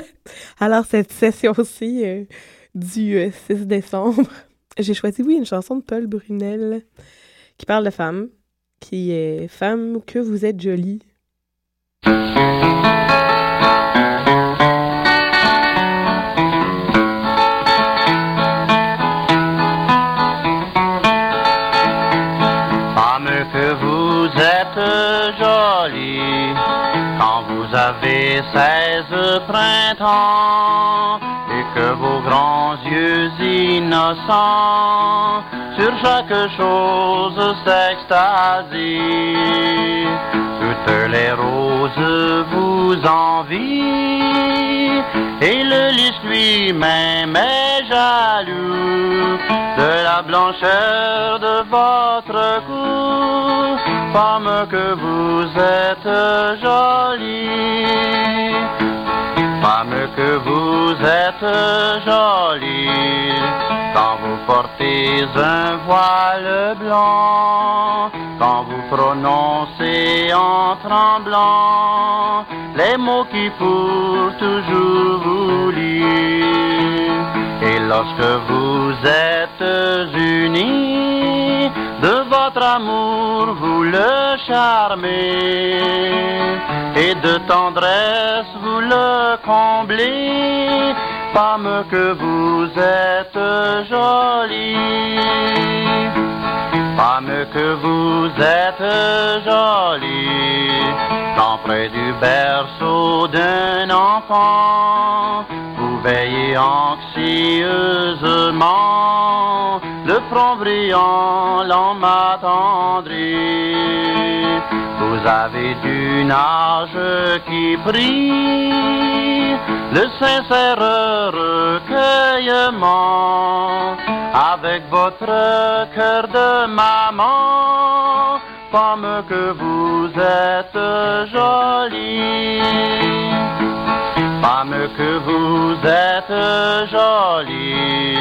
S4: Alors, cette session-ci euh, du euh, 6 décembre, *laughs* j'ai choisi, oui, une chanson de Paul Brunel qui parle de femme, qui est Femme, que vous êtes jolie.
S12: Femme que vous êtes jolie quand vous avez seize printemps grands yeux innocents sur chaque chose s'extasient. Toutes les roses vous envient et le lys lui-même est jaloux de la blancheur de votre cou, femme que vous êtes jolie, femme que vous êtes jolie, quand vous portez un voile blanc, quand vous prononcez en tremblant les mots qui pour toujours vous lient. Et lorsque vous êtes unis, de votre amour vous le charmez, et de tendresse vous le comblez, femme que vous êtes jolie. Femme que vous êtes jolie, quand près du berceau d'un enfant, vous veillez anxieusement, le front brillant l'en m'attendrit. Vous avez d'une âge qui prie le sincère recueillement avec votre cœur de maman, femme que vous êtes jolie. Femme que vous êtes jolie,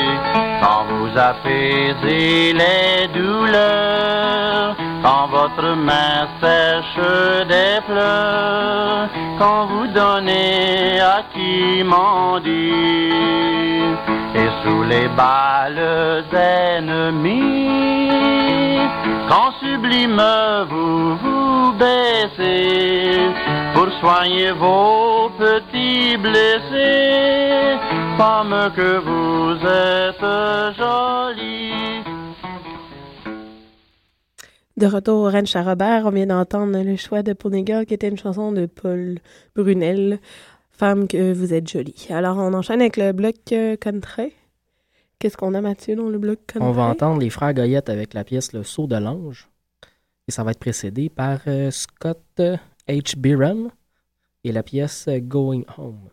S12: quand vous apaisez les douleurs, quand votre main sèche des pleurs, quand vous donnez à qui m'en dit, et sous les balles ennemies, quand sublime vous vous baissez, pour soigner vos petits blessés, femme que vous êtes jolie.
S4: De retour au ranch à Robert, on vient d'entendre le choix de Ponega, qui était une chanson de Paul Brunel, Femme que vous êtes jolie. Alors, on enchaîne avec le bloc euh, country. Qu'est-ce qu'on a, Mathieu, dans le bloc?
S13: On va entendre les frères Goyette avec la pièce Le Saut de l'Ange. Et ça va être précédé par euh, Scott euh, H. Byron et la pièce euh, Going Home.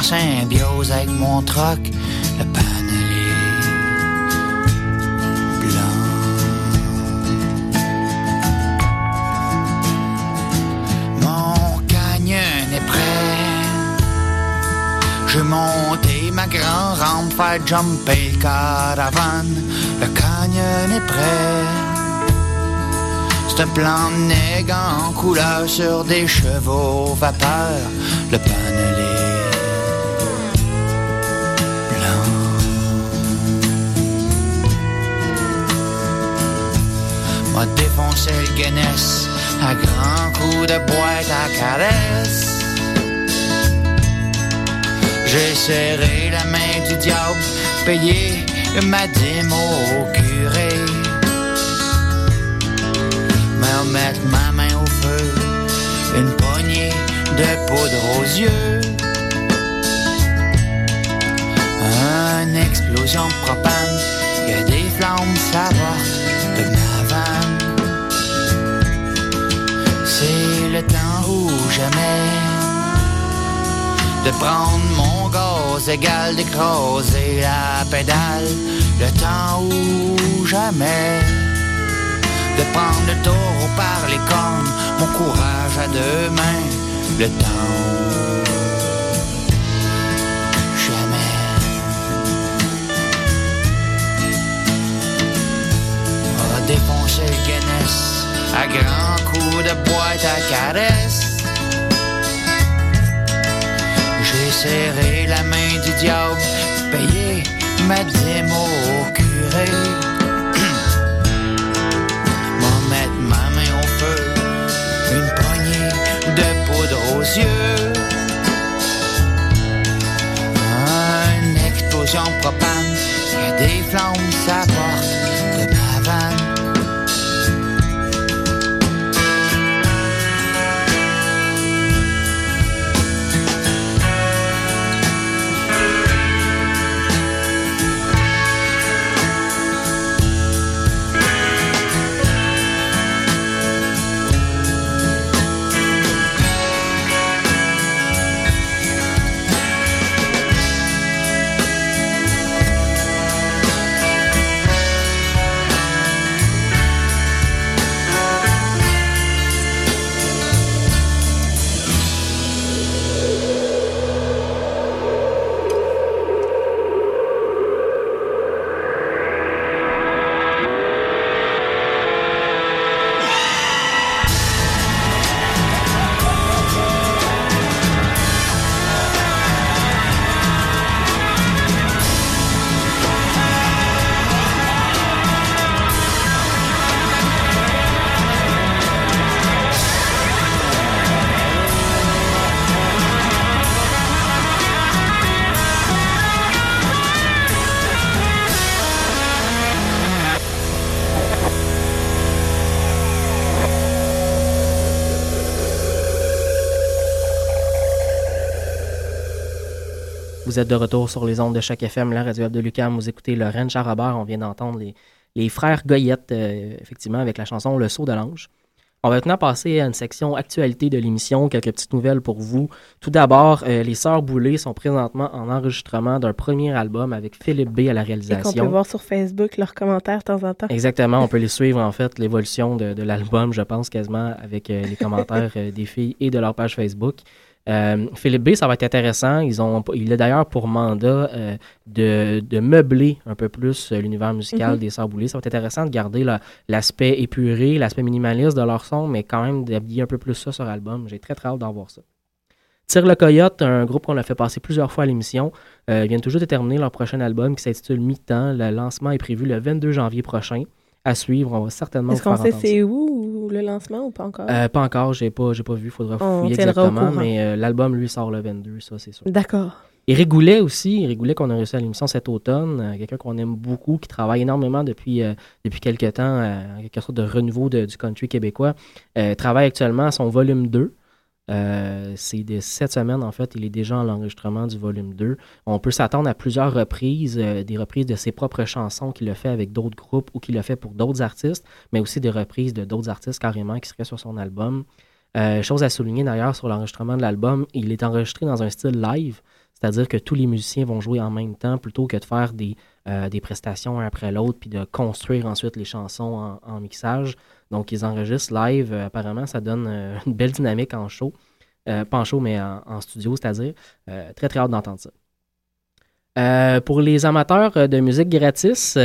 S14: En symbiose avec mon troc. Le panel est blanc. Mon canyon est prêt. J'ai monté ma grande rampe, faire jumper caravane. Le canyon est prêt. C'est un plan de en couleur sur des chevaux vapeur. Le Guinness à grands coups de boîte à caresse. J'ai serré la main du diable, payé ma dîme au curé. Me mettre ma main au feu, une poignée de poudre aux yeux. Une explosion propane, a des flammes s'avortent prendre mon gaz égal d'écraser la pédale. Le temps ou jamais de prendre le taureau par les cornes, mon courage à deux mains. Le temps jamais. A défoncer le Guinness à grands coups de boîte à caresse. J'ai serré la main du diable, payé ma dîme au curé. *coughs* M'en mettre ma main au feu, une poignée de poudre aux yeux. Une explosion propane, a des flammes s'apportent
S5: êtes de retour sur les ondes de chaque FM, la radio de Lucam. Vous écoutez le Rennes Charrobert. On vient d'entendre les, les frères Goyette, euh, effectivement, avec la chanson Le saut de l'ange. On va maintenant passer à une section actualité de l'émission, quelques petites nouvelles pour vous. Tout d'abord, euh, les Sœurs Boulay sont présentement en enregistrement d'un premier album avec Philippe B à la
S4: Et qu'on
S5: réalisation.
S4: peut voir sur Facebook leurs commentaires de temps en temps.
S5: Exactement, on peut les suivre en fait, l'évolution de, de l'album, je pense quasiment, avec euh, les commentaires euh, des filles et de leur page Facebook. Euh, Philippe B, ça va être intéressant. Ils ont, il a d'ailleurs pour mandat euh, de, de meubler un peu plus euh, l'univers musical
S4: Mhm.
S5: des Boulay. Ça va être intéressant de garder la- l'aspect épuré, l'aspect minimaliste de leur son, mais quand même d'habiller un peu plus ça sur l'album. J'ai très très hâte d'en voir ça. Tire le Coyote, un groupe qu'on a fait passer plusieurs fois à l'émission, euh, viennent toujours de terminer leur prochain album qui s'intitule Mi-temps. Le lancement est prévu le 22 janvier prochain. À suivre, on va certainement
S4: Est-ce qu'on sait c'est où le lancement ou pas encore?
S5: Euh, pas encore, j'ai pas, j'ai pas vu, faudra
S4: On
S5: fouiller exactement, mais euh, l'album lui sort le 22, ça c'est sûr.
S4: D'accord.
S5: Éric Goulet aussi, Éric Goulet qu'on a reçu à l'émission cet automne, euh, quelqu'un qu'on aime beaucoup, qui travaille énormément depuis, euh, depuis quelques temps, euh, quelque sorte de renouveau de- du country québécois, travaille actuellement à son volume 2. Euh, c'est de cette semaine, en fait, il est déjà en l'enregistrement du volume 2. On peut s'attendre à plusieurs reprises, euh, des reprises de ses propres chansons qu'il a fait avec d'autres groupes ou qu'il a fait pour d'autres artistes, mais aussi des reprises de d'autres artistes carrément qui seraient sur son album. Euh, chose à souligner d'ailleurs sur l'enregistrement de l'album, il est enregistré dans un style live, c'est-à-dire que tous les musiciens vont jouer en même temps plutôt que de faire des, prestations un après l'autre puis de construire ensuite les chansons en mixage. Donc ils enregistrent live, Euh, apparemment ça donne euh, *laughs* une belle dynamique en show. Euh, pas en show, mais en, studio, c'est-à-dire. Très, très hâte d'entendre ça. Pour les amateurs de musique gratis,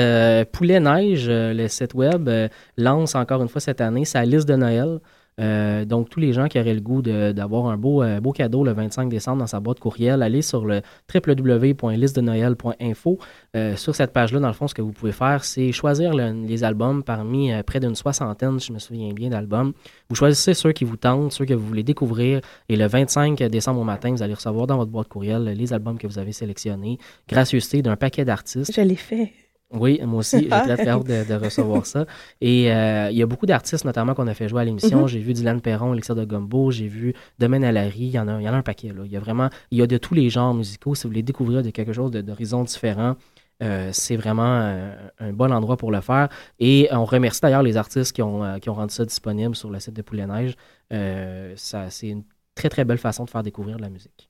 S5: Poulet Neige, le site web, lance encore une fois cette année sa liste de Noël. Euh, donc, tous les gens qui auraient le goût d'avoir un beau, euh, beau cadeau le 25 décembre dans sa boîte courriel, allez sur le www.listedenoël.info. Euh, sur cette page-là, dans le fond, ce que vous pouvez faire, c'est choisir le- les albums parmi euh, près d'une soixantaine, je me souviens bien, d'albums. Vous choisissez ceux qui vous tentent, ceux que vous voulez découvrir, et le 25 décembre au matin, vous allez recevoir dans votre boîte courriel les albums que vous avez sélectionnés, gracieuseté d'un paquet d'artistes.
S4: Je l'ai fait.
S5: Oui, moi aussi, *laughs* j'ai très, très hâte de, de recevoir ça. Et euh, il y a beaucoup d'artistes, notamment, qu'on a fait jouer à l'émission.
S4: Mhm.
S5: J'ai vu Dylan Perron, Elixir de Gumbo, j'ai vu Domaine Alary, il y en a, il y en a un paquet. Là. Il y a vraiment, il y a de tous les genres musicaux. Si vous voulez découvrir de quelque chose de- d'horizon différent, euh, c'est vraiment euh, un bon endroit pour le faire. Et on remercie d'ailleurs les artistes qui ont, euh, qui ont rendu ça disponible sur le site de Poulet Neige. Euh, ça, c'est une très, très belle façon de faire découvrir de la musique.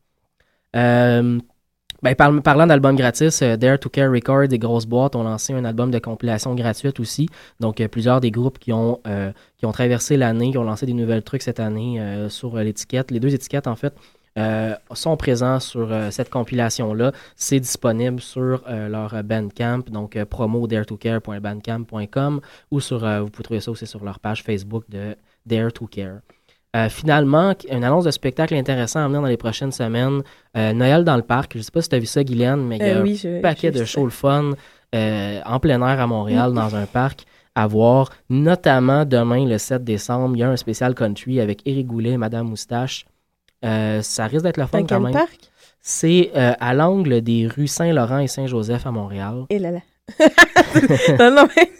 S5: Ben, par- parlant d'albums gratis, euh, Dare to Care Records et Grosse Boîte ont lancé un album de compilation gratuite aussi. Donc, euh, plusieurs des groupes qui ont, euh, qui ont traversé l'année, qui ont lancé des nouvelles trucs cette année sur l'étiquette. Les deux étiquettes, en fait, sont présents sur cette compilation-là. C'est disponible sur leur Bandcamp, donc promo daretocare.bandcamp.com ou sur, vous pouvez trouver ça aussi sur leur page Facebook de Dare to Care. Euh, finalement, une annonce de spectacle intéressant à venir dans les prochaines semaines. Euh, Noël dans le parc. Je ne sais pas si tu as vu ça, Guylaine, mais il y a
S4: Euh, oui,
S5: un
S4: je-
S5: paquet de shows le fun en plein air à Montréal, dans un parc, à voir. Notamment demain, le 7 décembre, il y a un spécial country avec Éric Goulet et Madame Moustache. Euh, ça risque d'être le fun
S4: Dans
S5: quand
S4: quel
S5: même.
S4: parc?
S5: C'est euh, à l'angle des rues Saint-Laurent et Saint-Joseph à Montréal.
S4: Et là là. *laughs* non, non, mais-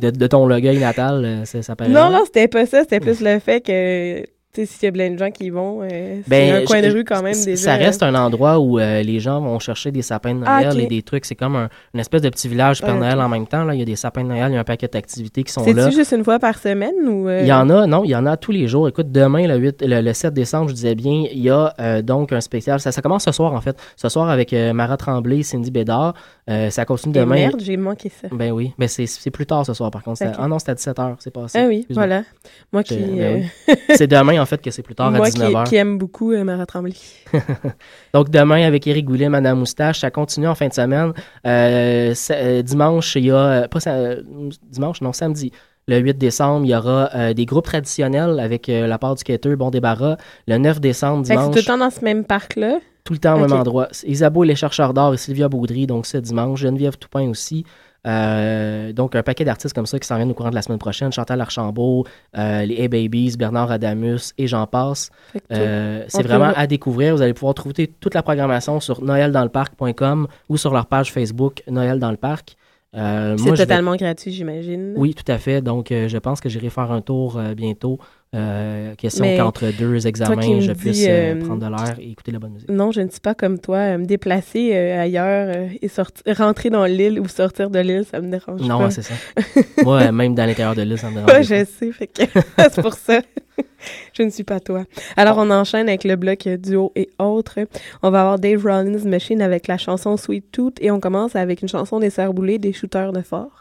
S5: De, de ton Longueuil natal, euh, ça s'appelle.
S4: non, non, c'était pas ça. C'était plus le fait que, tu sais, s'il y a plein de gens qui y vont, euh, c'est un coin de
S5: Ben,
S4: rue quand même déjà.
S5: Ça reste un endroit où euh, les gens vont chercher des sapins de
S4: Ah,
S5: Noël et des trucs. C'est comme un- une espèce de petit village Père
S4: Ah.
S5: Noël en même temps. Là. Il y a des sapins de Noël, il y a un paquet d'activités qui sont là.
S4: C'est-tu juste une fois par semaine ou. euh,
S5: Il y en a, non, il y en a tous les jours. Écoute, demain, le, 8, le, le 7 décembre, je disais bien, il y a donc un spécial. Ça, ça commence ce soir, en fait. Ce soir avec Mara Tremblay, Cindy Bédard. Ça continue
S4: Eh
S5: demain.
S4: merde, j'ai manqué ça.
S5: Ben oui, mais c'est c'est plus tard ce soir, par contre. Ah non, c'était à 17h, c'est passé.
S4: Ah oui, voilà. Moi qui.
S5: Ben oui. *laughs* c'est demain, en fait, que c'est plus tard, à
S4: Moi qui,
S5: 19h.
S4: qui aime beaucoup euh, Mara Tremblay. *laughs*
S5: Donc demain avec Éric Goulet, Madame Moustache, ça continue en fin de semaine. Euh, euh, dimanche, il y a euh, pas dimanche, non samedi. Le 8 décembre, il y aura euh, des groupes traditionnels avec la part du quêteur Bon Débarras. Le 9 décembre,
S4: que c'est
S5: dimanche,
S4: tout le temps dans ce même parc-là?
S5: tout le temps au même endroit. Isabeau les chercheurs d'or et Sylvia Baudry, donc ce dimanche. Geneviève Toupin aussi. Euh, donc un paquet d'artistes comme ça qui s'en viennent au courant de la semaine prochaine. Chantal Archambault, euh, les Hey Babies, Bernard Adamus et j'en passe. Euh, c'est vraiment à découvrir. Vous allez pouvoir trouver toute la programmation sur noeldansleparc.com ou sur leur page Facebook Noël dans le parc.
S4: C'est
S5: vais-
S4: totalement gratuit, j'imagine.
S5: Oui, tout à fait. Donc, je pense que j'irai faire un tour bientôt. Euh, question qu'entre deux examens, je puisse euh,
S4: euh,
S5: prendre de l'air et écouter la bonne musique.
S4: Non, je ne suis pas comme toi. euh, me déplacer ailleurs et sortir, rentrer dans l'île ou sortir de l'île, ça me dérange
S5: Non,
S4: pas.
S5: ouais, c'est ça. *laughs* Moi, même dans l'intérieur de l'île, ça me dérange.
S4: Ouais, je sais, fait que *laughs* c'est pour ça. *laughs* je ne suis pas toi. Alors, on enchaîne avec le bloc duo et autres. On va avoir Dave Rollins Machine avec la chanson Sweet Tooth et on commence avec une chanson des Sœurs Boulay, des shooters de fort.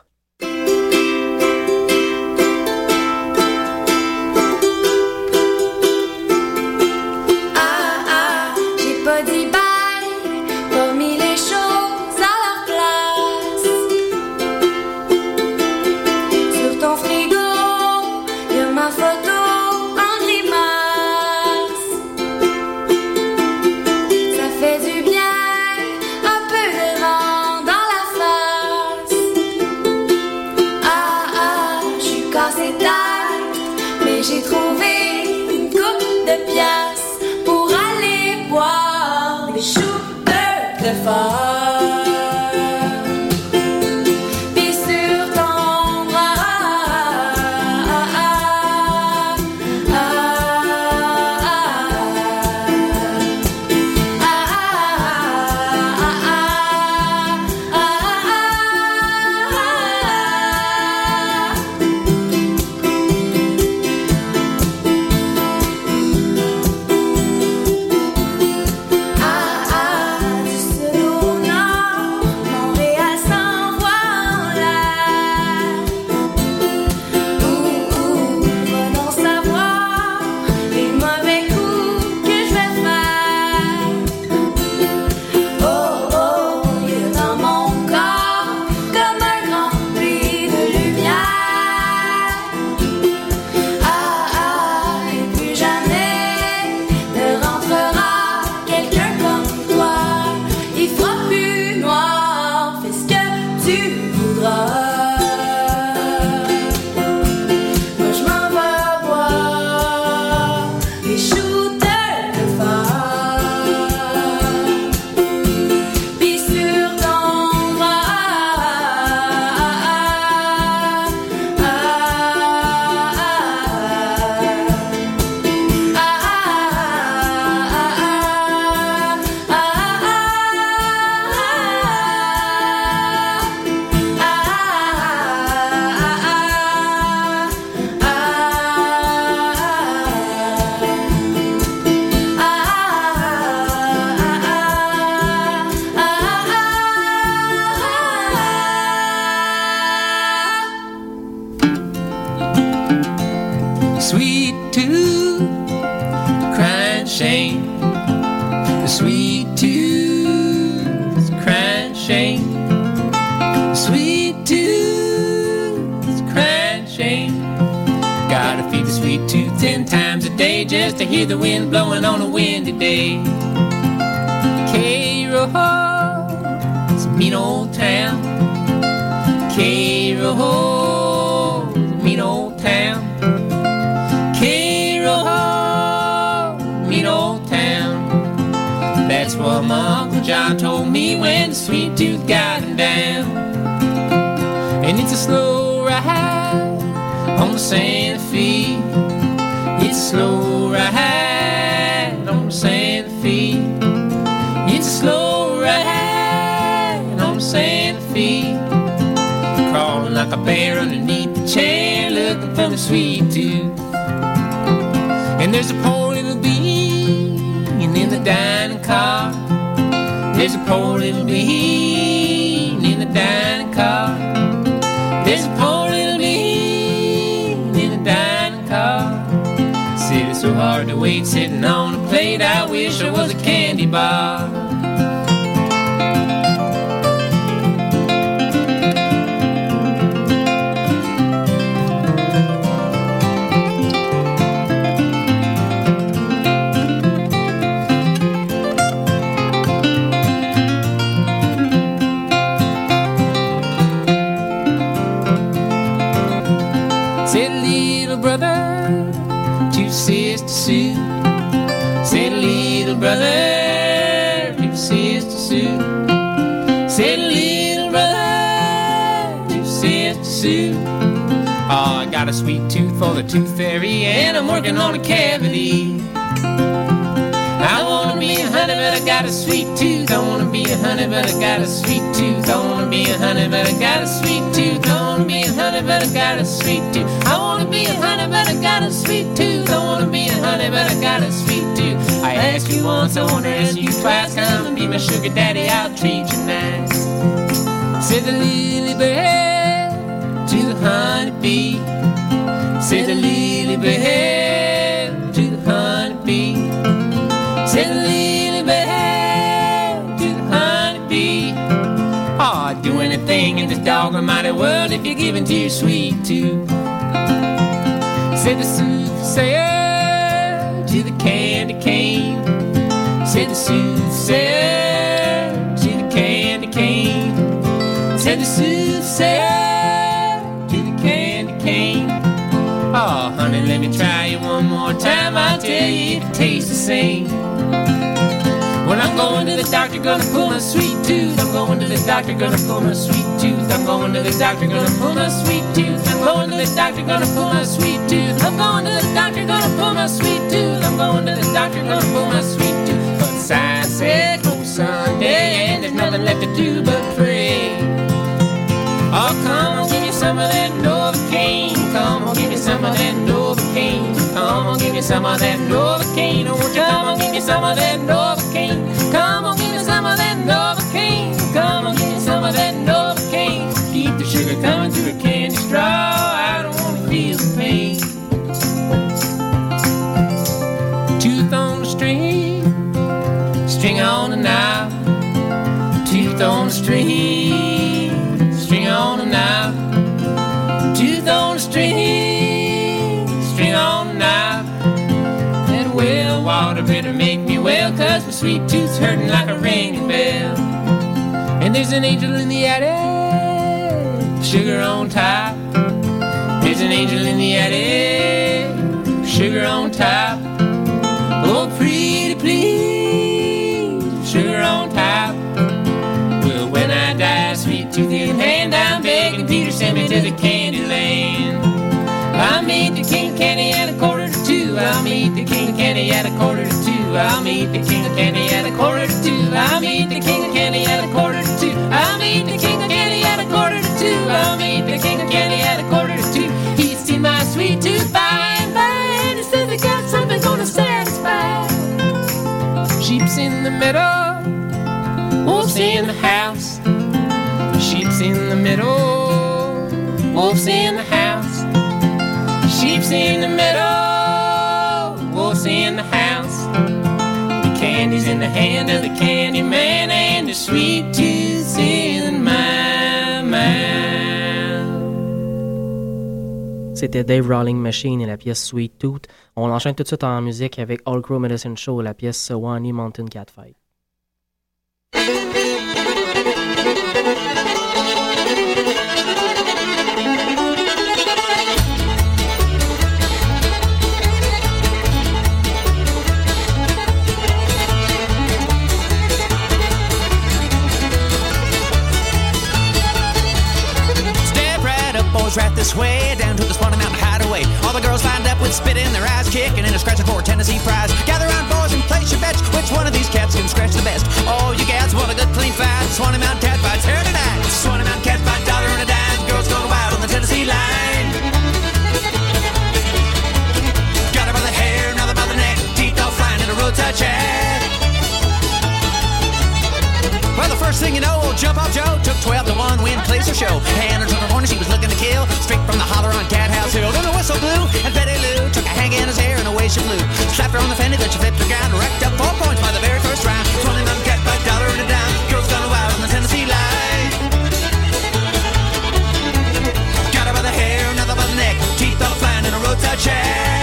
S15: Car. There's a poor little bean in the dining car. There's a poor little bean in the dining car. Said it's so hard to wait sitting on a plate. I wish I was a candy bar. A sweet tooth for the tooth fairy, and I'm working on a cavity. I wanna be a honey, but I got a sweet tooth. I wanna be a honey, but I got a sweet tooth. I wanna be a honey, but I got a sweet tooth. I wanna be a honey, but I got a sweet tooth. I wanna be a honey, but I got a sweet tooth. I wanna be a honey, but I got a sweet tooth. I asked you once, I wanna ask you twice. Come and be my sugar daddy, I'll treat you nice. Said the lily bird to the honeybee. Said the lily bird to the honeybee. Said the lily bird to the honeybee. Oh, I'd do anything in this dog almighty world if you're giving to your sweet tooth. Said the soothsayer to the candy cane. Said the soothsayer Oh, let me try you one more time. I'll tell you it tastes the same. When I'm going to the doctor, gonna pull my sweet tooth. I'm going to the doctor, gonna pull my sweet tooth. I'm going to the doctor, gonna pull my sweet tooth. I'm going to the doctor, gonna pull my sweet tooth. I'm going to the doctor, gonna pull my sweet tooth. I'm going to the doctor, gonna pull my sweet tooth. But science said go Sunday, and there's nothing left to do but pray. Oh, come on, give me some of that Novocaine. Come on, give me some of that Novocaine. Come on, give me some of that Novocaine. Oh, won't you come on, give me some of that Novocaine. Come on, give me some of that Novocaine. Come on, give me some of that Novocaine. Keep the sugar coming through a candy straw. I don't want to feel the pain. Tooth on the string, string on the knob. Tooth on the string, string on the knob. Tooth on the string, better make me well, cause my sweet tooth's hurting like a ringing bell. And there's an angel in the attic, sugar on top. There's an angel in the attic, sugar on top. Oh, pretty please, sugar on top. Well, when I die, sweet tooth in hand, I'm begging Peter, send me to the candy land. I'll meet the candy I'll meet the king of candy at a quarter to two. I'll meet the king of candy at a quarter to two. I'll meet the king of candy at a quarter to two. I'll meet the king of candy at a quarter to two. I'll meet the king of at a quarter to two. He's seen my sweet tooth by and by, and he says I got something gonna satisfy. Sheep's in the middle, wolves in the house. Sheep's in the middle, wolves in the house. Sheep's in the meadow, in the house. The candy's in the hand of the candy man, and the sweet tooth's in my mouth.
S5: C'était Dave Rolling Machine et la pièce Sweet Tooth. On enchaîne tout de suite en musique avec All Crow Medicine Show, la pièce Sewanee Mountain Catfight.
S16: This way, down to the Swanee Mountain Hideaway. All the girls lined up with spit in their eyes, kicking and a scratching for a Tennessee prize. Gather round, boys, and place your bets. Which one of these cats can scratch the best? All you gals want a good clean fight. Swanee Mountain cat fights here tonight. Swanee Mountain cat fight, dollar and a dime. Girls going wild on the Tennessee line. Got her by the hair, another by the neck, teeth all flying in a roadside chat. First thing you know, old Jump Off Joe took 12 to 1 win Placer Show. Hannah took her corner, she was looking to kill. Straight from the holler on Cat House Hill. Then the whistle blew, and Betty Lou took a hang in his hair and away she flew. Slapped her on the fender, then she flipped her ground. Racked up four points by the very first round. 20 mountain cat by dollar and a dime. Girls gone wild on the Tennessee line. Got her by the hair, another by the neck. Teeth all flying in a roadside shack.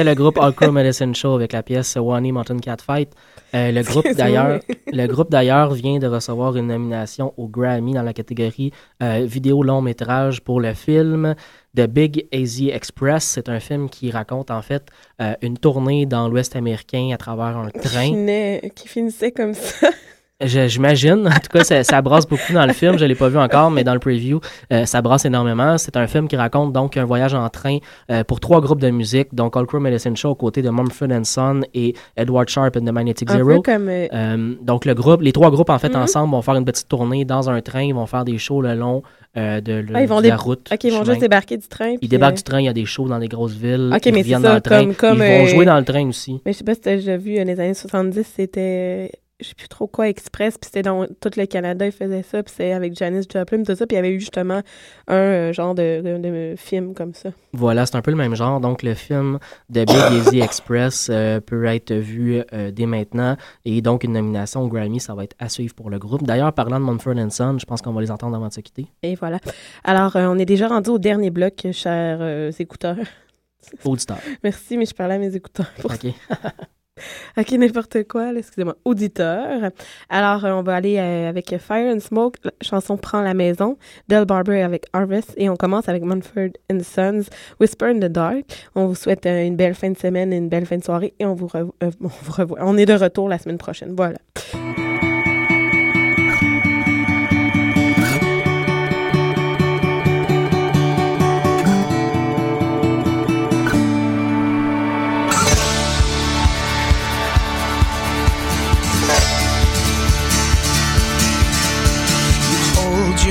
S5: C'était le groupe Crow Medicine Show avec la pièce Sewanee Mountain Catfight. Euh, le groupe d'ailleurs, le groupe d'ailleurs vient de recevoir une nomination au Grammy dans la catégorie euh, vidéo long métrage pour le film The Big Easy Express. C'est un film qui raconte en fait euh, une tournée dans l'Ouest américain à travers un
S4: Qui,
S5: train.
S4: finait- qui finissait comme ça.
S5: J'imagine. En tout cas, ça, ça brasse beaucoup dans le film. Je l'ai pas vu encore, mais dans le preview, euh, ça brasse énormément. C'est un film qui raconte donc un voyage en train euh, pour trois groupes de musique, donc All Crow Medicine Show aux côtés de Mumford Son et Edward Sharp and the Magnetic
S4: Un
S5: Zero.
S4: peu comme, euh,
S5: donc le groupe, les trois groupes en fait
S4: Mhm.
S5: ensemble vont faire une petite tournée dans un train. Ils vont faire des shows le long euh, de, le-
S4: Ah, ils vont
S5: de
S4: dé-
S5: la route.
S4: Ok, ils vont
S5: chemin.
S4: juste débarquer du train.
S5: Ils débarquent
S4: euh,
S5: du train. Il y a des shows dans des grosses villes. Ils
S4: mais ça,
S5: dans le train.
S4: comme- comme,
S5: ils vont jouer dans le train aussi.
S4: Mais je sais pas si t'as déjà vu, les années 70, c'était, je sais plus trop quoi, Express, puis c'était dans tout le Canada, ils faisaient ça, puis c'était avec Janis Joplin, tout ça, puis il y avait eu justement un euh, genre de, de- de film comme ça.
S5: Voilà, c'est un peu le même genre. Donc, le film de Big Easy *coughs* Express euh, peut être vu euh, dès maintenant. Et donc, une nomination au Grammy, ça va être à suivre pour le groupe. D'ailleurs, parlant de Mumford Son, je pense qu'on va les entendre avant de se quitter.
S4: Et voilà. Alors, on est déjà rendu au dernier bloc, chers écouteurs.
S5: Auditeurs. *laughs*
S4: Merci, mais je parlais à mes écouteurs. pour
S5: OK. *laughs* *laughs*
S4: OK, n'importe quoi, excusez-moi. Auditeur. Alors, euh, on va aller euh, avec Fire and Smoke, chanson Prends la maison, Del Barber avec Harvest, et on commence avec Mumford and Sons, Whisper in the Dark. On vous souhaite euh, une belle fin de semaine, une belle fin de soirée, et on vous, *laughs* on vous revoit. On est de retour la semaine prochaine. Voilà.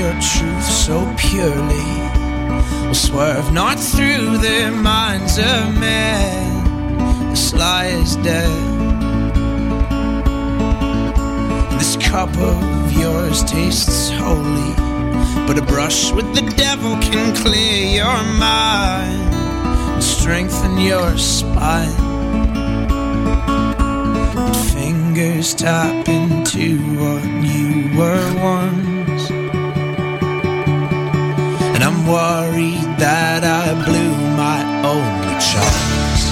S17: Your truth so purely will swerve not through the minds of men. This lie is dead. This cup of yours tastes holy, but a brush with the devil can clear your mind and strengthen your spine. But fingers tap into what you were once. And I'm worried that I blew my only chance.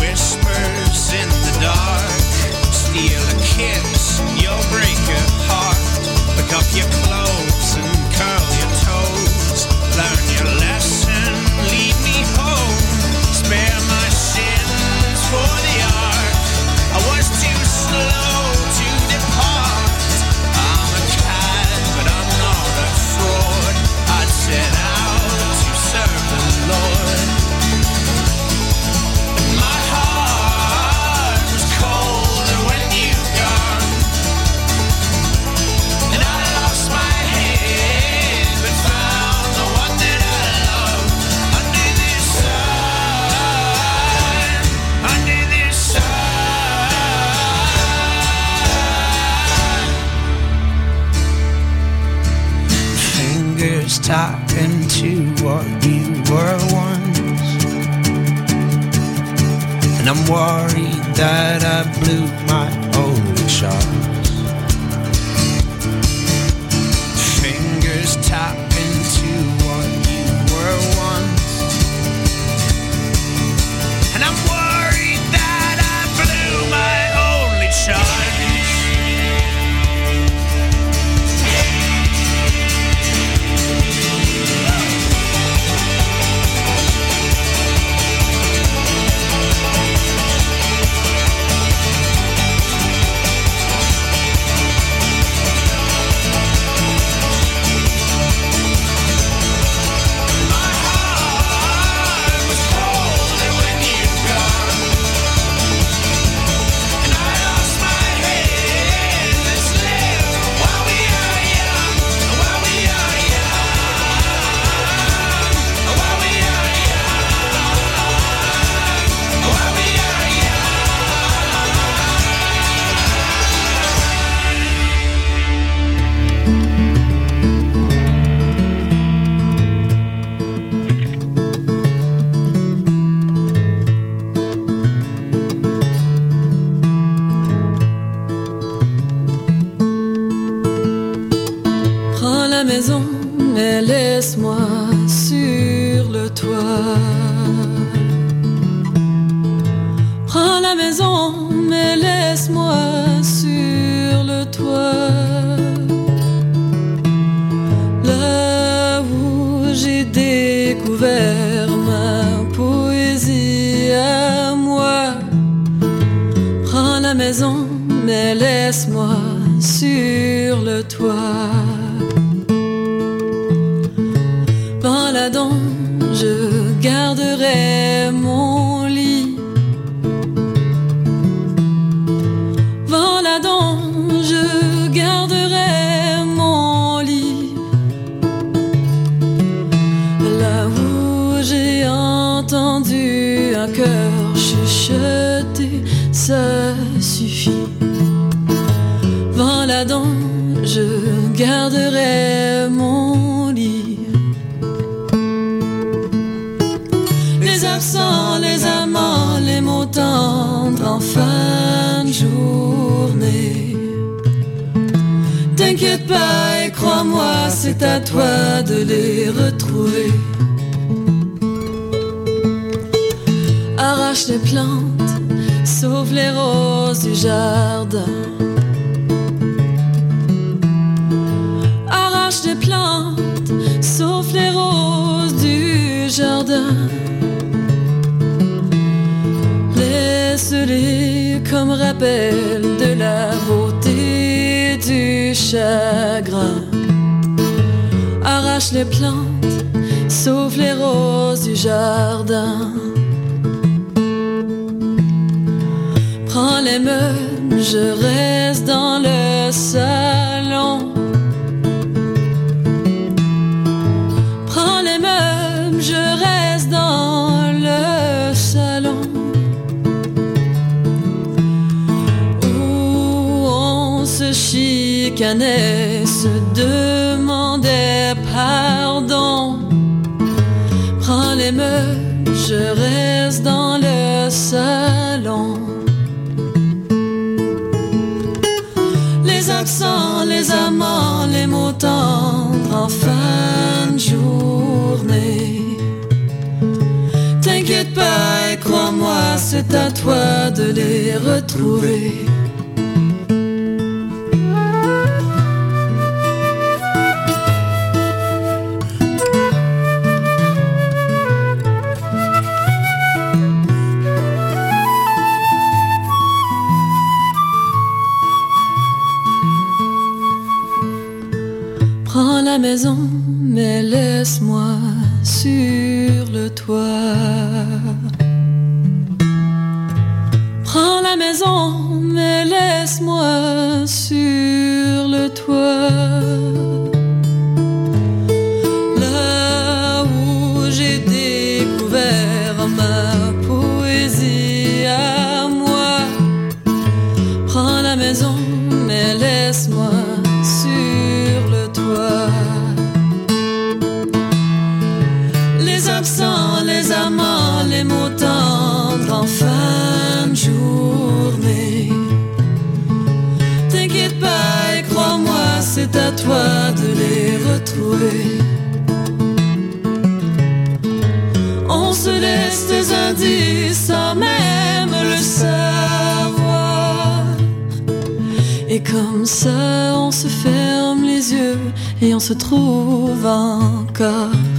S17: Whispers in the dark, steal a kiss, you'll break your heart. Pick up your clothes. tap into what you were once. And I'm worried that I blew my own shot.
S13: c'est à toi de les retrouver. Prends la maison, mais laisse-moi sur le toit. mais laisse-moi sur le toit.
S17: Comme ça, on se ferme les yeux et on se trouve encore.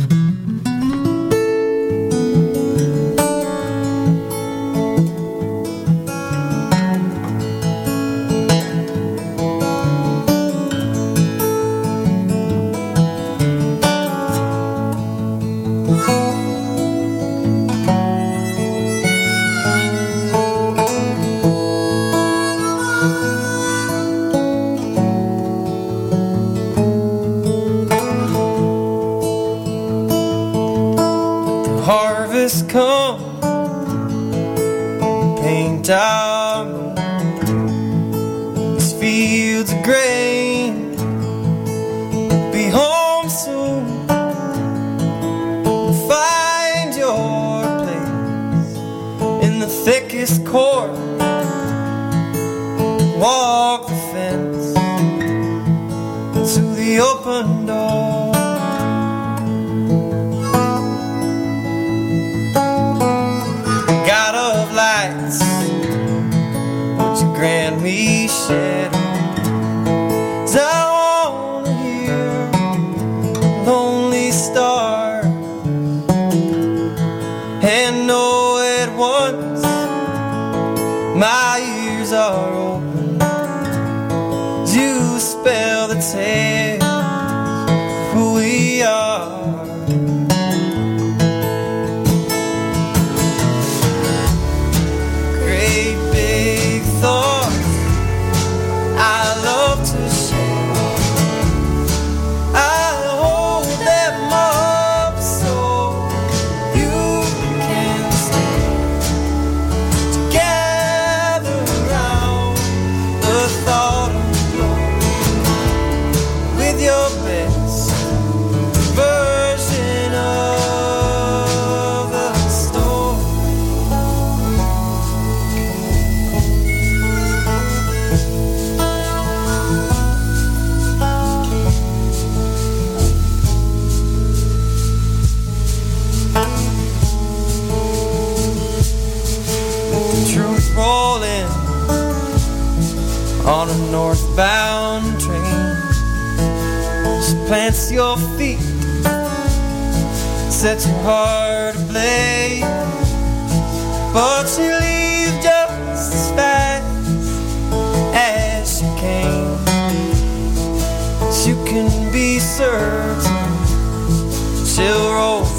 S18: tell the tale. sets her heart ablaze. But she leaves just as fast as she came. You can be certain she'll roll.